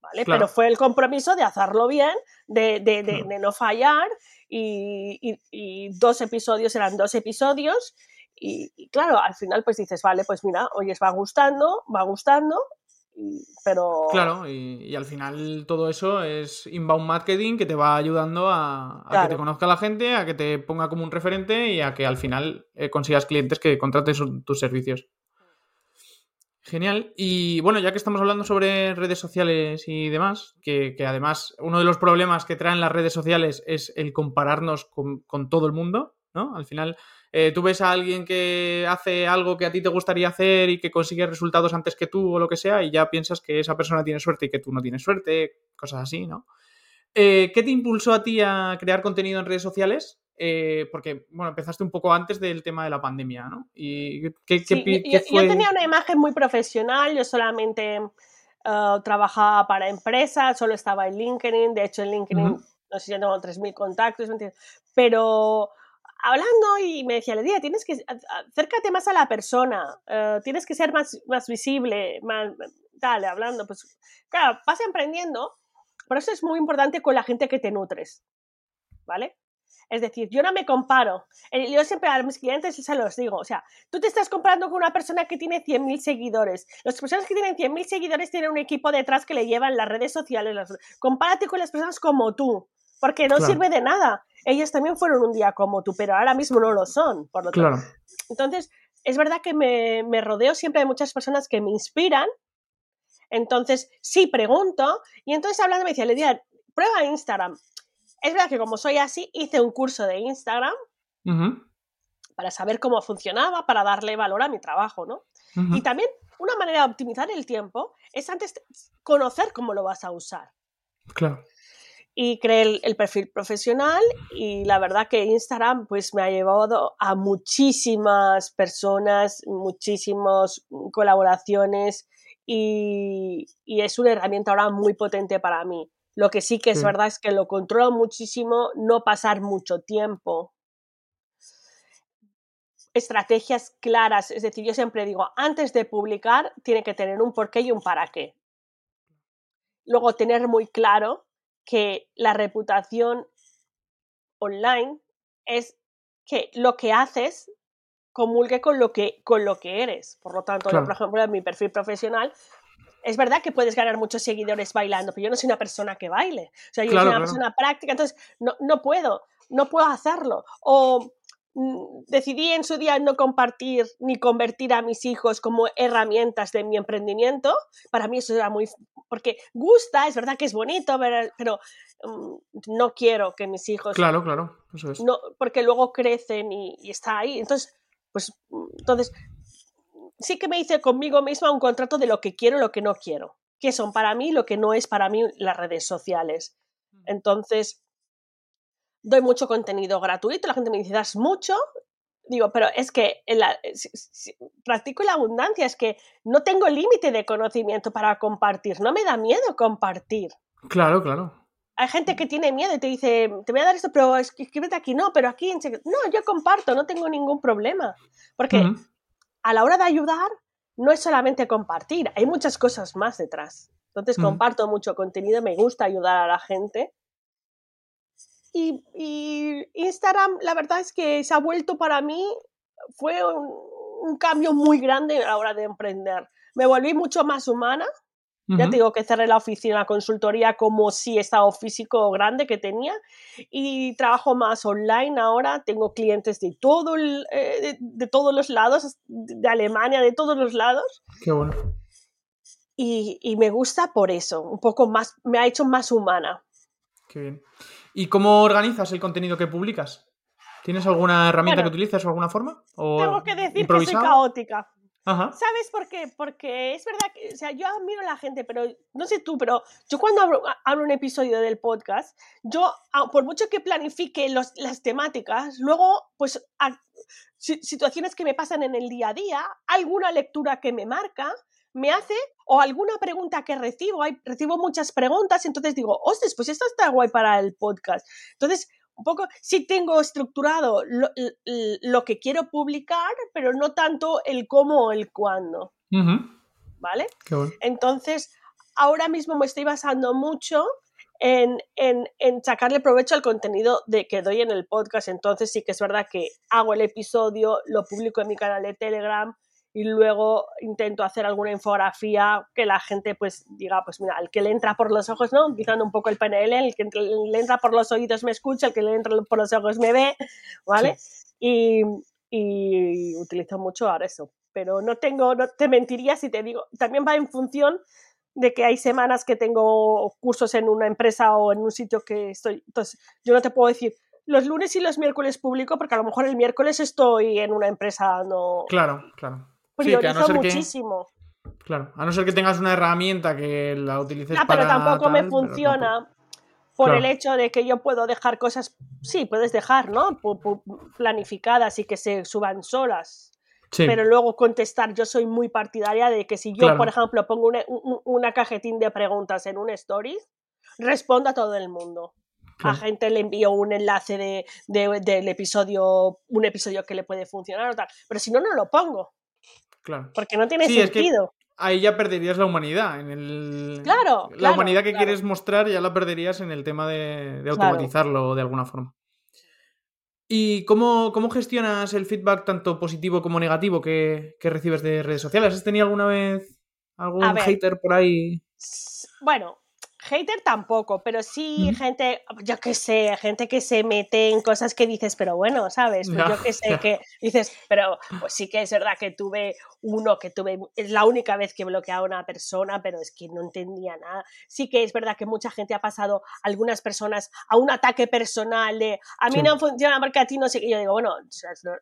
¿Vale? Pero fue el compromiso de hacerlo bien, de, de, de no fallar y, dos episodios eran dos episodios y, claro, al final pues dices, vale, pues mira, oye, va gustando, va gustando, pero... Claro, y, al final todo eso es inbound marketing que te va ayudando a, que te conozca la gente, a que te ponga como un referente y a que al final eh, consigas clientes que contraten tus servicios. Genial. Y bueno, ya que estamos hablando sobre redes sociales y demás, que, además uno de los problemas que traen las redes sociales es el compararnos con, todo el mundo, ¿no? Al final, eh, tú ves a alguien que hace algo que a ti te gustaría hacer y que consigue resultados antes que tú o lo que sea, y ya piensas que esa persona tiene suerte y que tú no tienes suerte, cosas así, ¿no? Eh, ¿Qué te impulsó a ti a crear contenido en redes sociales? Eh, porque, bueno, empezaste un poco antes del tema de la pandemia, ¿no? Y ¿qué, yo, tenía una imagen muy profesional, yo solamente eh, trabajaba para empresas, solo estaba en LinkedIn, de hecho en LinkedIn, no sé si tengo 3.000 contactos, pero hablando y me decía, le día tienes que acércate más a la persona, eh, tienes que ser más, más visible, más, dale, hablando, pues claro, vas emprendiendo, por eso es muy importante con la gente que te nutres, ¿vale? Es decir, yo no me comparo. Eh, yo siempre a mis clientes se los digo. O sea, tú te estás comparando con una persona que tiene 100.000 seguidores. Las personas que tienen 100.000 seguidores tienen un equipo detrás que le llevan las redes sociales. Compárate con las personas como tú. porque no Claro. sirve de nada. Ellas también fueron un día como tú, pero ahora mismo no lo son. Por lo Claro. tanto. Entonces, es verdad que me, me rodeo siempre de muchas personas que me inspiran. Entonces, sí pregunto. Y entonces hablando me decía, le decía, prueba Instagram. Es verdad que como soy así, hice un curso de Instagram para saber cómo funcionaba, para darle valor a mi trabajo, ¿no? Y también una manera de optimizar el tiempo es antes conocer cómo lo vas a usar. Claro. Y creé el, el perfil profesional y la verdad que Instagram pues me ha llevado a muchísimas personas, muchísimas colaboraciones y, y es una herramienta ahora muy potente para mí. Lo que sí que es verdad es que lo controlo muchísimo, no pasar mucho tiempo. Estrategias claras, es decir, yo siempre digo, antes de publicar tiene que tener un porqué y un para qué. Luego tener muy claro que la reputación online es que lo que haces comulgue con lo que, con lo que eres. Por lo tanto, yo, por ejemplo, en mi perfil profesional, es verdad que puedes ganar muchos seguidores bailando, pero yo no soy una persona que baile. O sea, yo Claro, soy una claro. persona práctica, entonces no, no puedo, no puedo hacerlo. O mm, decidí en su día no compartir ni convertir a mis hijos como herramientas de mi emprendimiento. Para mí eso era muy... Porque gusta, es verdad que es bonito, pero, pero, mm, no quiero que mis hijos Claro, claro. Eso es. no, porque luego crecen y, y está ahí. Entonces, pues, mm, entonces, sí que me hice conmigo misma un contrato de lo que quiero y lo que no quiero. Que son para mí lo que no es para mí las redes sociales. Entonces, doy mucho contenido gratuito. La gente me dice, das mucho. Digo, pero es que en la- si- si- practico la abundancia, es que no tengo límite de conocimiento para compartir. No me da miedo compartir Claro, claro. hay gente que tiene miedo y te dice, te voy a dar esto, pero es- escríbete aquí, no, pero aquí, en secreto". no, yo comparto, no tengo ningún problema. Porque. A la hora de ayudar, no es solamente compartir, hay muchas cosas más detrás. Entonces Ujú. comparto mucho contenido, me gusta ayudar a la gente. Y, y Instagram, la verdad es que se ha vuelto para mí, fue un, un cambio muy grande a la hora de emprender. Me volví mucho más humana, ya te digo que cerré la oficina, la consultoría como si estado físico grande que tenía y trabajo más online ahora. Tengo clientes de, todo el- eh, de, de todos los lados, de Alemania, de todos los lados. Qué bueno. Y, y me gusta por eso, un poco más, me ha hecho más humana. Qué bien. ¿Y cómo organizas el contenido que publicas? ¿Tienes alguna herramienta Bueno, que utilizas o alguna forma? ¿O Tengo que decir que soy improvisado? caótica. ¿Sabes por qué? Porque es verdad que, o sea, yo admiro a la gente, pero no sé tú, pero yo cuando abro, abro un episodio del podcast, yo, a- por mucho que planifique los- las temáticas, luego, pues, situaciones que me pasan en el día a día, alguna lectura que me marca, me hace, o alguna pregunta que recibo, hay, recibo muchas preguntas, entonces digo, ostras, pues esto está guay para el podcast. Entonces, un poco, sí tengo estructurado lo, lo que quiero publicar, pero no tanto el cómo o el cuándo. ¿vale? Qué bueno. Entonces, ahora mismo me estoy basando mucho en, en- en sacarle provecho al contenido de, que doy en el podcast. Entonces, sí que es verdad que hago el episodio, lo publico en mi canal de Telegram y luego intento hacer alguna infografía que la gente pues diga, pues mira, el que le entra por los ojos, ¿no? Utilizando un poco el PNL, el que le entra por los oídos me escucha, el que le entra por los ojos me ve, ¿vale? Y, y utilizo mucho ahora eso. Pero no tengo, no te mentiría si te digo, también va en función de que hay semanas que tengo cursos en una empresa o en un sitio que estoy. Entonces, yo no te puedo decir, los lunes y los miércoles publico porque a lo mejor el miércoles estoy en una empresa, no. Claro, claro. Sí, que Priorizo a no ser que, muchísimo. claro, a no ser que tengas una herramienta que la utilices Ah, para pero tampoco me tal, funciona tampoco- por Claro. el hecho de que yo puedo dejar cosas, sí, puedes dejar, ¿no? Planificadas y que se suban solas. Sí, Pero luego contestar, yo soy muy partidaria de que si yo, Claro. por ejemplo, pongo una, un- una cajetín de preguntas en un stories, respondo a todo el mundo. claro. A gente le envío un enlace de, de- del episodio, un episodio que le puede funcionar o tal. Pero si no, no lo pongo, claro. porque no tiene Sí, es que- sentido. Ahí ya perderías la humanidad. En el... Claro, La claro, humanidad que claro. quieres mostrar ya la perderías en el tema de, automatizarlo de alguna forma. ¿Y cómo, cómo gestionas el feedback tanto positivo como negativo que, que recibes de redes sociales? ¿Has tenido alguna vez algún ver. hater por ahí? Bueno, Hater tampoco, pero sí gente, yo qué sé, gente que se mete en cosas que dices, pero bueno, ¿sabes? Pues yo qué sé, que dices, pero pues sí que es verdad que tuve uno, que tuve, es la única vez que bloqueaba a una persona, pero es que no entendía nada. Sí que es verdad que mucha gente ha pasado, algunas personas, a un ataque personal de, a mí no funciona porque a ti no sé qué. Yo digo, bueno,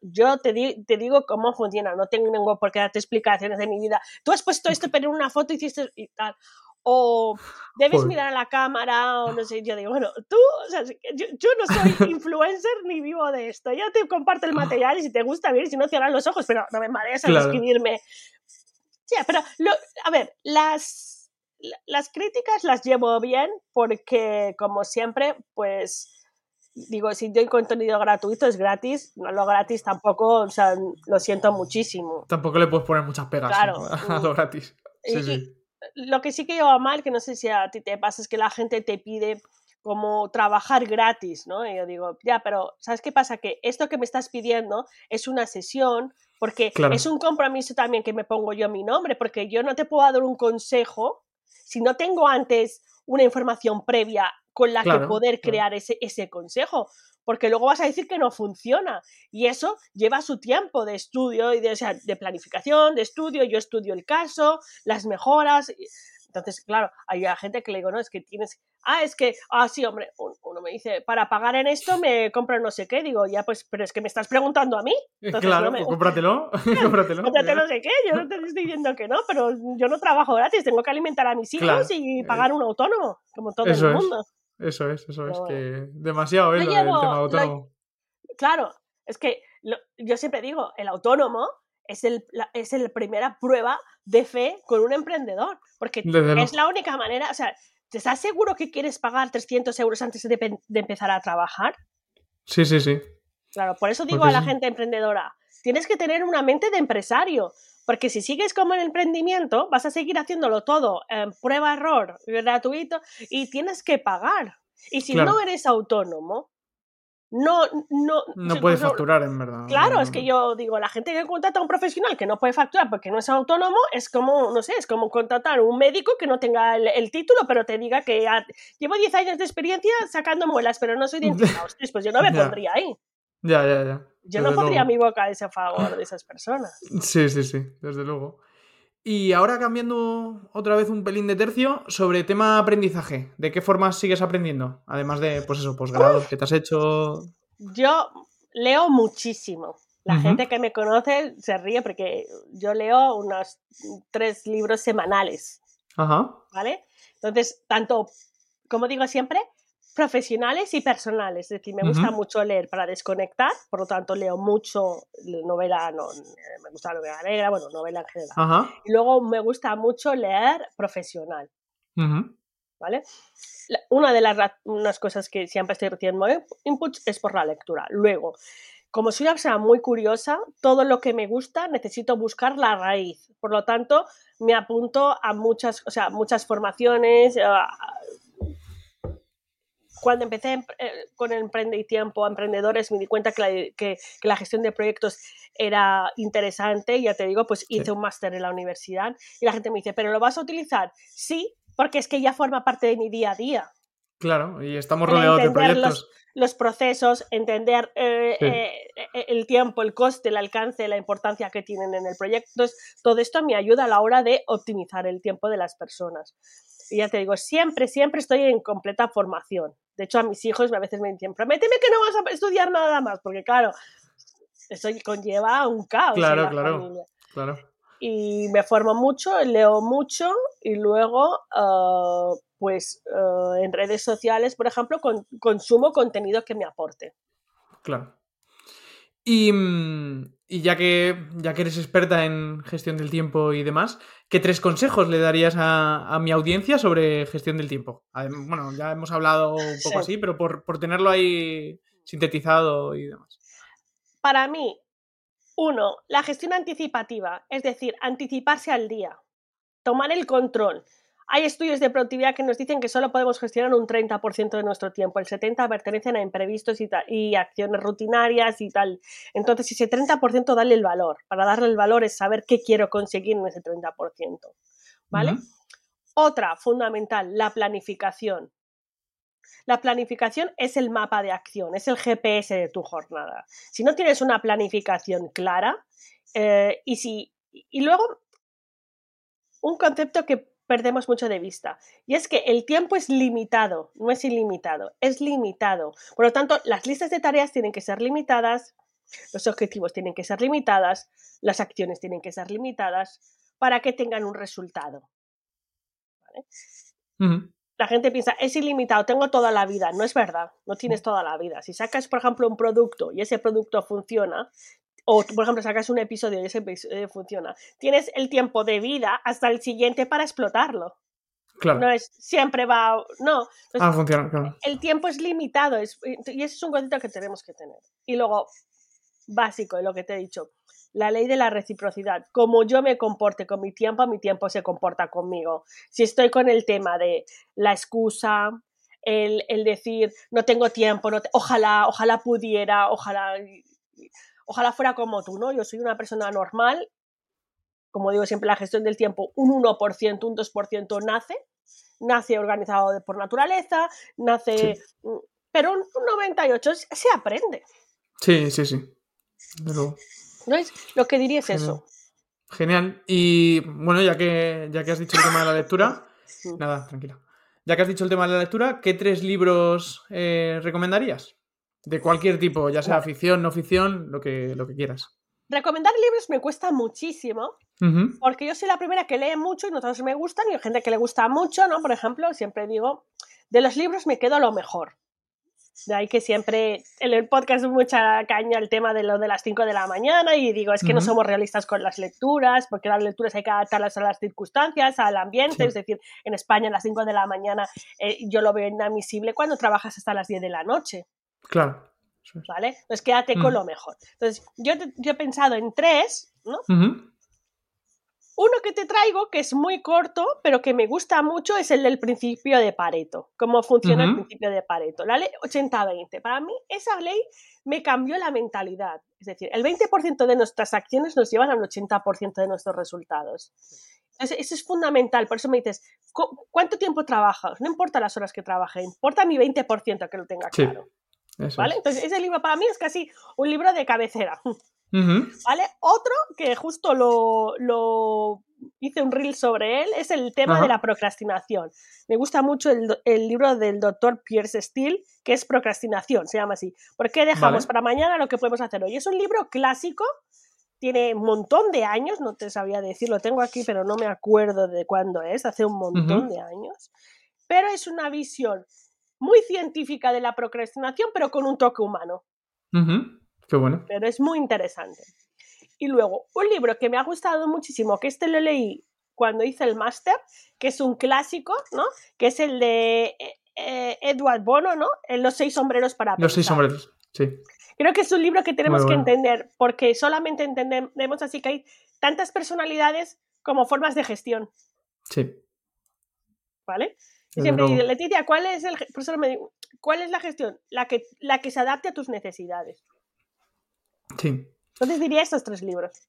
yo te, te digo cómo funciona, no tengo ningún por qué darte explicaciones de mi vida. Tú has puesto esto, pero en una foto hiciste y tal o debes mirar a la cámara, o no sé, yo digo, bueno, tú, o sea, yo, no soy [LAUGHS] influencer ni vivo de esto, yo te comparto el material y si te gusta bien, si no cierras los ojos, pero no me mareas a escribirme. Sí, pero, a ver, las, las críticas las llevo bien porque, como siempre, pues digo, si doy contenido gratuito es gratis, no lo gratis tampoco, o sea, lo siento muchísimo. Tampoco le puedes poner muchas pegas [LAUGHS] a lo gratis. Sí, sí lo que sí que lleva mal, que no sé si a ti te pasa, es que la gente te pide como trabajar gratis, ¿no? Y yo digo, ya, pero ¿sabes qué pasa? Que esto que me estás pidiendo es una sesión, porque es un compromiso también que me pongo yo mi nombre, porque yo no te puedo dar un consejo si no tengo antes una información previa con la que poder crear ese, ese consejo porque luego vas a decir que no funciona. Y eso lleva su tiempo de estudio y de, de planificación, de estudio. Yo estudio el caso, las mejoras. Entonces, claro, hay gente que le digo, no, es que tienes, ah, es que, ah, sí, hombre, uno me dice, para pagar en esto me compro no sé qué, digo, ya, pues, pero es que me estás preguntando a mí. [LAUGHS] claro, pues cómpratelo, [LAUGHS] [LAUGHS] cómpratelo. Cómprate no sé qué, yo no te estoy diciendo que no, pero yo no trabajo gratis, tengo que alimentar a mis hijos y pagar un autónomo, como todo el mundo. Eso es, eso es, que demasiado ¿eh? el tema autónomo. claro, es que yo siempre digo, el autónomo es, el, la, es la primera prueba de fe con un emprendedor, porque es la única manera, o sea, ¿te estás seguro que quieres pagar 300 euros antes de, empezar a trabajar? Sí, sí, sí. Claro, por eso digo a la gente emprendedora, tienes que tener una mente de empresario, porque si sigues como en el emprendimiento, vas a seguir haciéndolo todo en prueba-error, gratuito, y tienes que pagar. Y si no eres autónomo, no, no, no puedes facturar, en verdad. Claro, es que yo digo, la gente que contrata a un profesional que no puede facturar porque no es autónomo, es como, no sé, es como contratar a un médico que no tenga el, título, pero te diga que llevo 10 años de experiencia sacando muelas, pero no soy [LAUGHS] dentista. pues yo no me pondría ahí. Ya, ya, ya. Yo no pondría mi boca a ese favor de esas personas. Sí, sí, sí, desde luego. Y ahora cambiando otra vez un pelín de tercio sobre tema aprendizaje. ¿De qué formas sigues aprendiendo? Además de, pues eso, posgrados que te has hecho. Yo leo muchísimo. La gente que me conoce se ríe porque yo leo unos tres libros semanales. Ajá. ¿Vale? Entonces, tanto, como digo siempre, profesionales y personales. Es decir, me gusta mucho leer para desconectar, por lo tanto leo mucho novela, no, eh, me gusta la novela negra, bueno, novela en general. Y luego me gusta mucho leer profesional. ¿Vale? Una de las unas cosas que siempre estoy recibiendo inputs es por la lectura. Luego, como soy una persona muy curiosa, todo lo que me gusta necesito buscar la raíz. Por lo tanto, me apunto a muchas, o sea, muchas formaciones, cuando empecé eh, con Emprende y Tiempo a Emprendedores me di cuenta que la, que, la, gestión de proyectos era interesante ya te digo, pues hice un máster en la universidad y la gente me dice, ¿pero lo vas a utilizar? Sí, porque es que ya forma parte de mi día a día. Claro, y estamos rodeados de proyectos. Los, procesos, entender eh, eh, el tiempo, el coste, el alcance, la importancia que tienen en el proyecto. Entonces, todo esto me ayuda a la hora de optimizar el tiempo de las personas. Y ya te digo, siempre, siempre estoy en completa formación. De hecho, a mis hijos a veces me dicen, prométeme que no vas a estudiar nada más, porque claro, eso conlleva un caos. Claro, claro, claro. Y me formo mucho, leo mucho y luego, ah, pues ah, en redes sociales, por ejemplo, consumo contenido que me aporte. Claro. Y, mm, y ya que, ya que eres experta en gestión del tiempo y demás, ¿qué tres consejos le darías a, mi audiencia sobre gestión del tiempo? Bueno, ya hemos hablado un poco así, pero por, por tenerlo ahí sintetizado y demás. Para mí, uno, la gestión anticipativa, es decir, anticiparse al día, tomar el control. Hay estudios de productividad que nos dicen que solo podemos gestionar un 30% de nuestro tiempo, el 70% pertenecen a imprevistos y, y, acciones rutinarias y tal. Entonces, ese 30% dale el valor. Para darle el valor es saber qué quiero conseguir en ese 30%. ¿Vale? Otra fundamental, la planificación. La planificación es el mapa de acción, es el GPS de tu jornada. Si no tienes una planificación clara, eh, y si. Y luego, un concepto que perdemos mucho de vista. Y es que el tiempo es limitado, no es ilimitado, es limitado. Por lo tanto, las listas de tareas tienen que ser limitadas, los objetivos tienen que ser limitadas, las acciones tienen que ser limitadas para que tengan un resultado. La gente piensa, es ilimitado, tengo toda la vida. No es verdad, no tienes toda la vida. Si sacas, por ejemplo, un producto y ese producto funciona, o por ejemplo sacas un episodio y ese episodio funciona, tienes el tiempo de vida hasta el siguiente para explotarlo. Claro. No es siempre va. No. ah, funciona, claro. El tiempo es limitado es, y ese es un concepto que tenemos que tener. Y luego, básico, de lo que te he dicho, la ley de la reciprocidad. Como yo me comporte con mi tiempo, mi tiempo se comporta conmigo. Si estoy con el tema de la excusa, el, el decir no tengo tiempo, no ojalá, ojalá pudiera, ojalá ojalá fuera como tú, ¿no? Yo soy una persona normal, como digo siempre, la gestión del tiempo, un 1%, un 2% nace, nace organizado por naturaleza, nace... Pero un, 98% se aprende. Sí, sí, sí. Pero... ¿No es? Lo que diría es eso. Genial. Y bueno, ya que, ya que has dicho el tema de la lectura, [LAUGHS] nada, tranquila. Ya que has dicho el tema de la lectura, ¿qué tres libros eh, recomendarías? De cualquier tipo, ya sea ficción, no ficción, lo que, lo que quieras. Recomendar libros me cuesta muchísimo, porque yo soy la primera que lee mucho y no todos me gustan, y hay gente que le gusta mucho, ¿no? Por ejemplo, siempre digo, de los libros me quedo lo mejor. De ahí que siempre en el podcast mucha caña el tema de lo de las 5 de la mañana y digo, es que no somos realistas con las lecturas, porque las lecturas hay que adaptarlas a las circunstancias, al ambiente, es decir, en España a las 5 de la mañana eh, yo lo veo inadmisible cuando trabajas hasta las 10 de la noche. Claro. ¿Vale? Entonces quédate con mm. lo mejor. Entonces, yo, yo, he pensado en tres, ¿no? Uno que te traigo, que es muy corto, pero que me gusta mucho, es el del principio de Pareto. Cómo funciona el principio de Pareto. La ley 80-20. Para mí, esa ley me cambió la mentalidad. Es decir, el 20% de nuestras acciones nos llevan al 80% de nuestros resultados. Entonces, eso es fundamental. Por eso me dices, ¿cuánto tiempo trabajas? No importa las horas que trabaje, importa mi 20% que lo tenga claro. ¿Vale? Entonces, ese libro para mí es casi un libro de cabecera. [LAUGHS] ¿Vale? Otro que justo lo, hice un reel sobre él es el tema de la procrastinación. Me gusta mucho el, libro del doctor Pierce Steele, que es Procrastinación, se llama así. ¿Por qué dejamos para mañana lo que podemos hacer hoy? Es un libro clásico, tiene un montón de años, no te sabía decir, lo tengo aquí, pero no me acuerdo de cuándo es, hace un montón de años. Pero es una visión muy científica de la procrastinación, pero con un toque humano. Qué bueno. Pero es muy interesante. Y luego, un libro que me ha gustado muchísimo, que este lo leí cuando hice el máster, que es un clásico, ¿no? Que es el de eh, Edward Bono, ¿no? Los seis sombreros para Los seis sombreros, sí. Creo que es un libro que tenemos que entender, porque solamente entendemos así que hay tantas personalidades como formas de gestión. Sí. ¿Vale? Siempre digo, Leticia, ¿cuál es, el, ¿cuál es la gestión? La que, la que se adapte a tus necesidades. Sí. Entonces diría estos tres libros.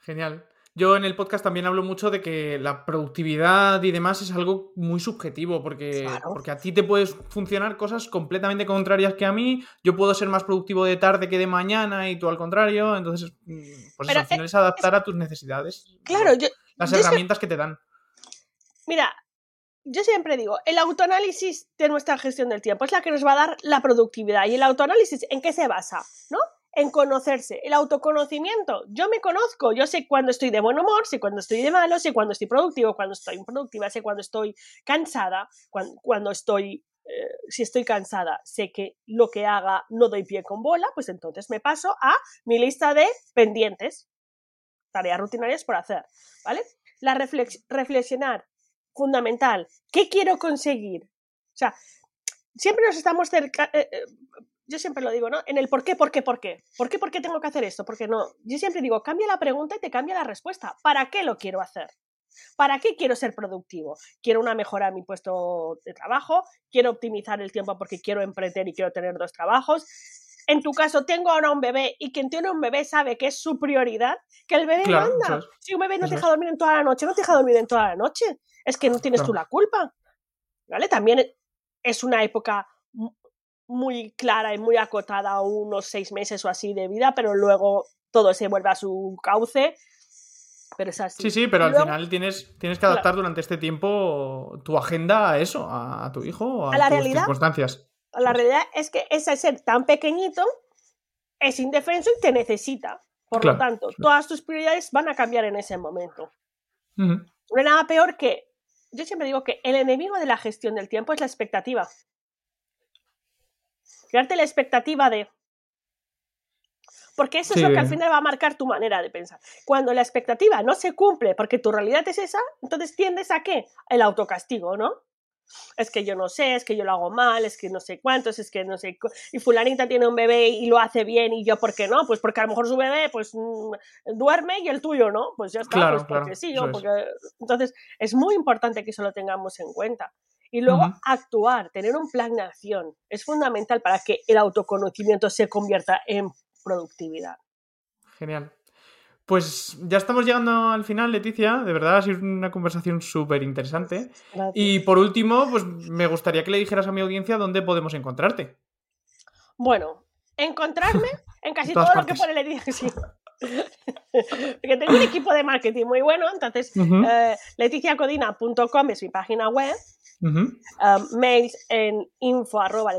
Genial. Yo en el podcast también hablo mucho de que la productividad y demás es algo muy subjetivo, porque, porque a ti te puedes funcionar cosas completamente contrarias que a mí. Yo puedo ser más productivo de tarde que de mañana y tú al contrario. Entonces, mm, pues al final es adaptar a tus necesidades. Claro, yo, las herramientas que te dan. Mira, yo siempre digo, el autoanálisis de nuestra gestión del tiempo es la que nos va a dar la productividad. ¿Y el autoanálisis en qué se basa? ¿No? En conocerse. El autoconocimiento. Yo me conozco, yo sé cuando estoy de buen humor, sé cuando estoy de malo, sé cuando estoy productivo, cuando estoy improductiva, sé cuando estoy cansada, cuando, estoy eh, si estoy cansada, sé que lo que haga no doy pie con bola, pues entonces me paso a mi lista de pendientes, tareas rutinarias por hacer, ¿vale? La reflexionar fundamental. ¿Qué quiero conseguir? O sea, siempre nos estamos cerca. Eh, eh, yo siempre lo digo, ¿no? En el por qué, por qué, por qué. ¿Por qué, por qué tengo que hacer esto? Porque no. Yo siempre digo, cambia la pregunta y te cambia la respuesta. ¿Para qué lo quiero hacer? ¿Para qué quiero ser productivo? Quiero una mejora en mi puesto de trabajo, quiero optimizar el tiempo porque quiero emprender y quiero tener dos trabajos. En tu caso tengo ahora un bebé y quien tiene un bebé sabe que es su prioridad, que el bebé Claro, manda. eso es. Si un bebé no te deja dormir en toda la noche, no te deja dormir en toda la noche. Es que no tienes tú la culpa. ¿Vale? También es una época mu- muy clara y muy acotada unos seis meses o así de vida, pero luego todo se vuelve a su cauce. Pero es así. Sí, sí, pero al Luego- final tienes, tienes que Claro. adaptar durante este tiempo tu agenda a eso, a, tu hijo, o a, A la tus realidad. circunstancias. La realidad es que ese ser tan pequeñito es indefenso y te necesita. Por Claro, lo tanto, claro. todas tus prioridades van a cambiar en ese momento. Ujú. No hay nada peor que. Yo siempre digo que el enemigo de la gestión del tiempo es la expectativa. Crearte la expectativa de. Porque eso Sí, es lo que al final va a marcar tu manera de pensar. Cuando la expectativa no se cumple porque tu realidad es esa, entonces tiendes a qué? El autocastigo, ¿no? Es que yo no sé, es que yo lo hago mal, es que no sé cuántos, es que no sé. Y Fulanita tiene un bebé y lo hace bien, y yo, ¿por qué no? Pues porque a lo mejor su bebé pues mm, duerme y el tuyo no. Pues ya está, Claro, pues porque claro, sí, yo, porque. Entonces, es muy importante que eso lo tengamos en cuenta. Y luego actuar, tener un plan de acción, es fundamental para que el autoconocimiento se convierta en productividad. Genial. Pues ya estamos llegando al final, Leticia. De verdad ha sido una conversación súper interesante. Y por último, pues me gustaría que le dijeras a mi audiencia dónde podemos encontrarte. Bueno, encontrarme en casi todo lo que pone el edificio. Porque tengo un equipo de marketing muy bueno, entonces eh, leticiacodina.com es mi página web, um, mails en info arroba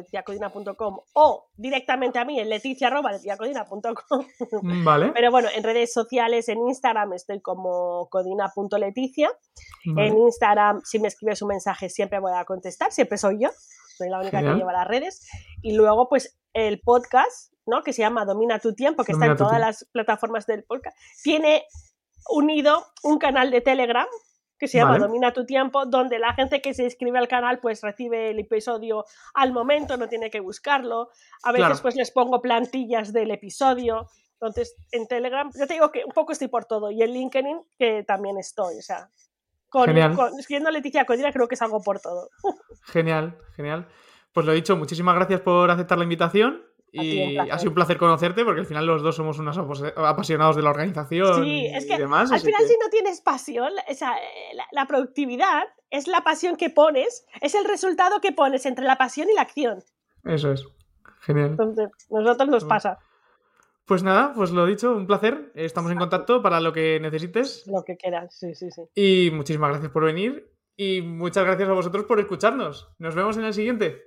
o directamente a mí en leticia arroba leticiacodina.com. Vale. Pero bueno, en redes sociales, en Instagram estoy como codina.leticia. vale. En Instagram, si me escribes un mensaje, siempre voy a contestar, siempre soy yo, soy la única Genial. que lleva las redes. Y luego, pues, el podcast, ¿no? Que se llama Domina tu tiempo, que Domina está en todas tiempo. las plataformas del podcast, tiene unido un canal de Telegram que se llama Vale. Domina tu tiempo, donde la gente que se inscribe al canal pues recibe el episodio al momento, no tiene que buscarlo. A veces Claro. pues les pongo plantillas del episodio. Entonces, en Telegram, yo te digo que un poco estoy por todo. Y en LinkedIn, que también estoy. O sea, con, con- escribiendo Leticia Codina creo que es algo por todo. [LAUGHS] Genial, genial. Pues lo dicho, muchísimas gracias por aceptar la invitación. Y ha sido un placer conocerte porque al final los dos somos unos apasionados de la organización Sí, es que y demás. Al final, que- si no tienes pasión, o sea, eh, la, la productividad es la pasión que pones, es el resultado que pones entre la pasión y la acción. Eso es. Genial. Entonces, nosotros nos pasa Pues nada, pues lo dicho, un placer. Estamos en contacto para lo que necesites. lo que quieras. Sí, sí, sí. Y muchísimas gracias por venir. Y muchas gracias a vosotros por escucharnos. Nos vemos en el siguiente.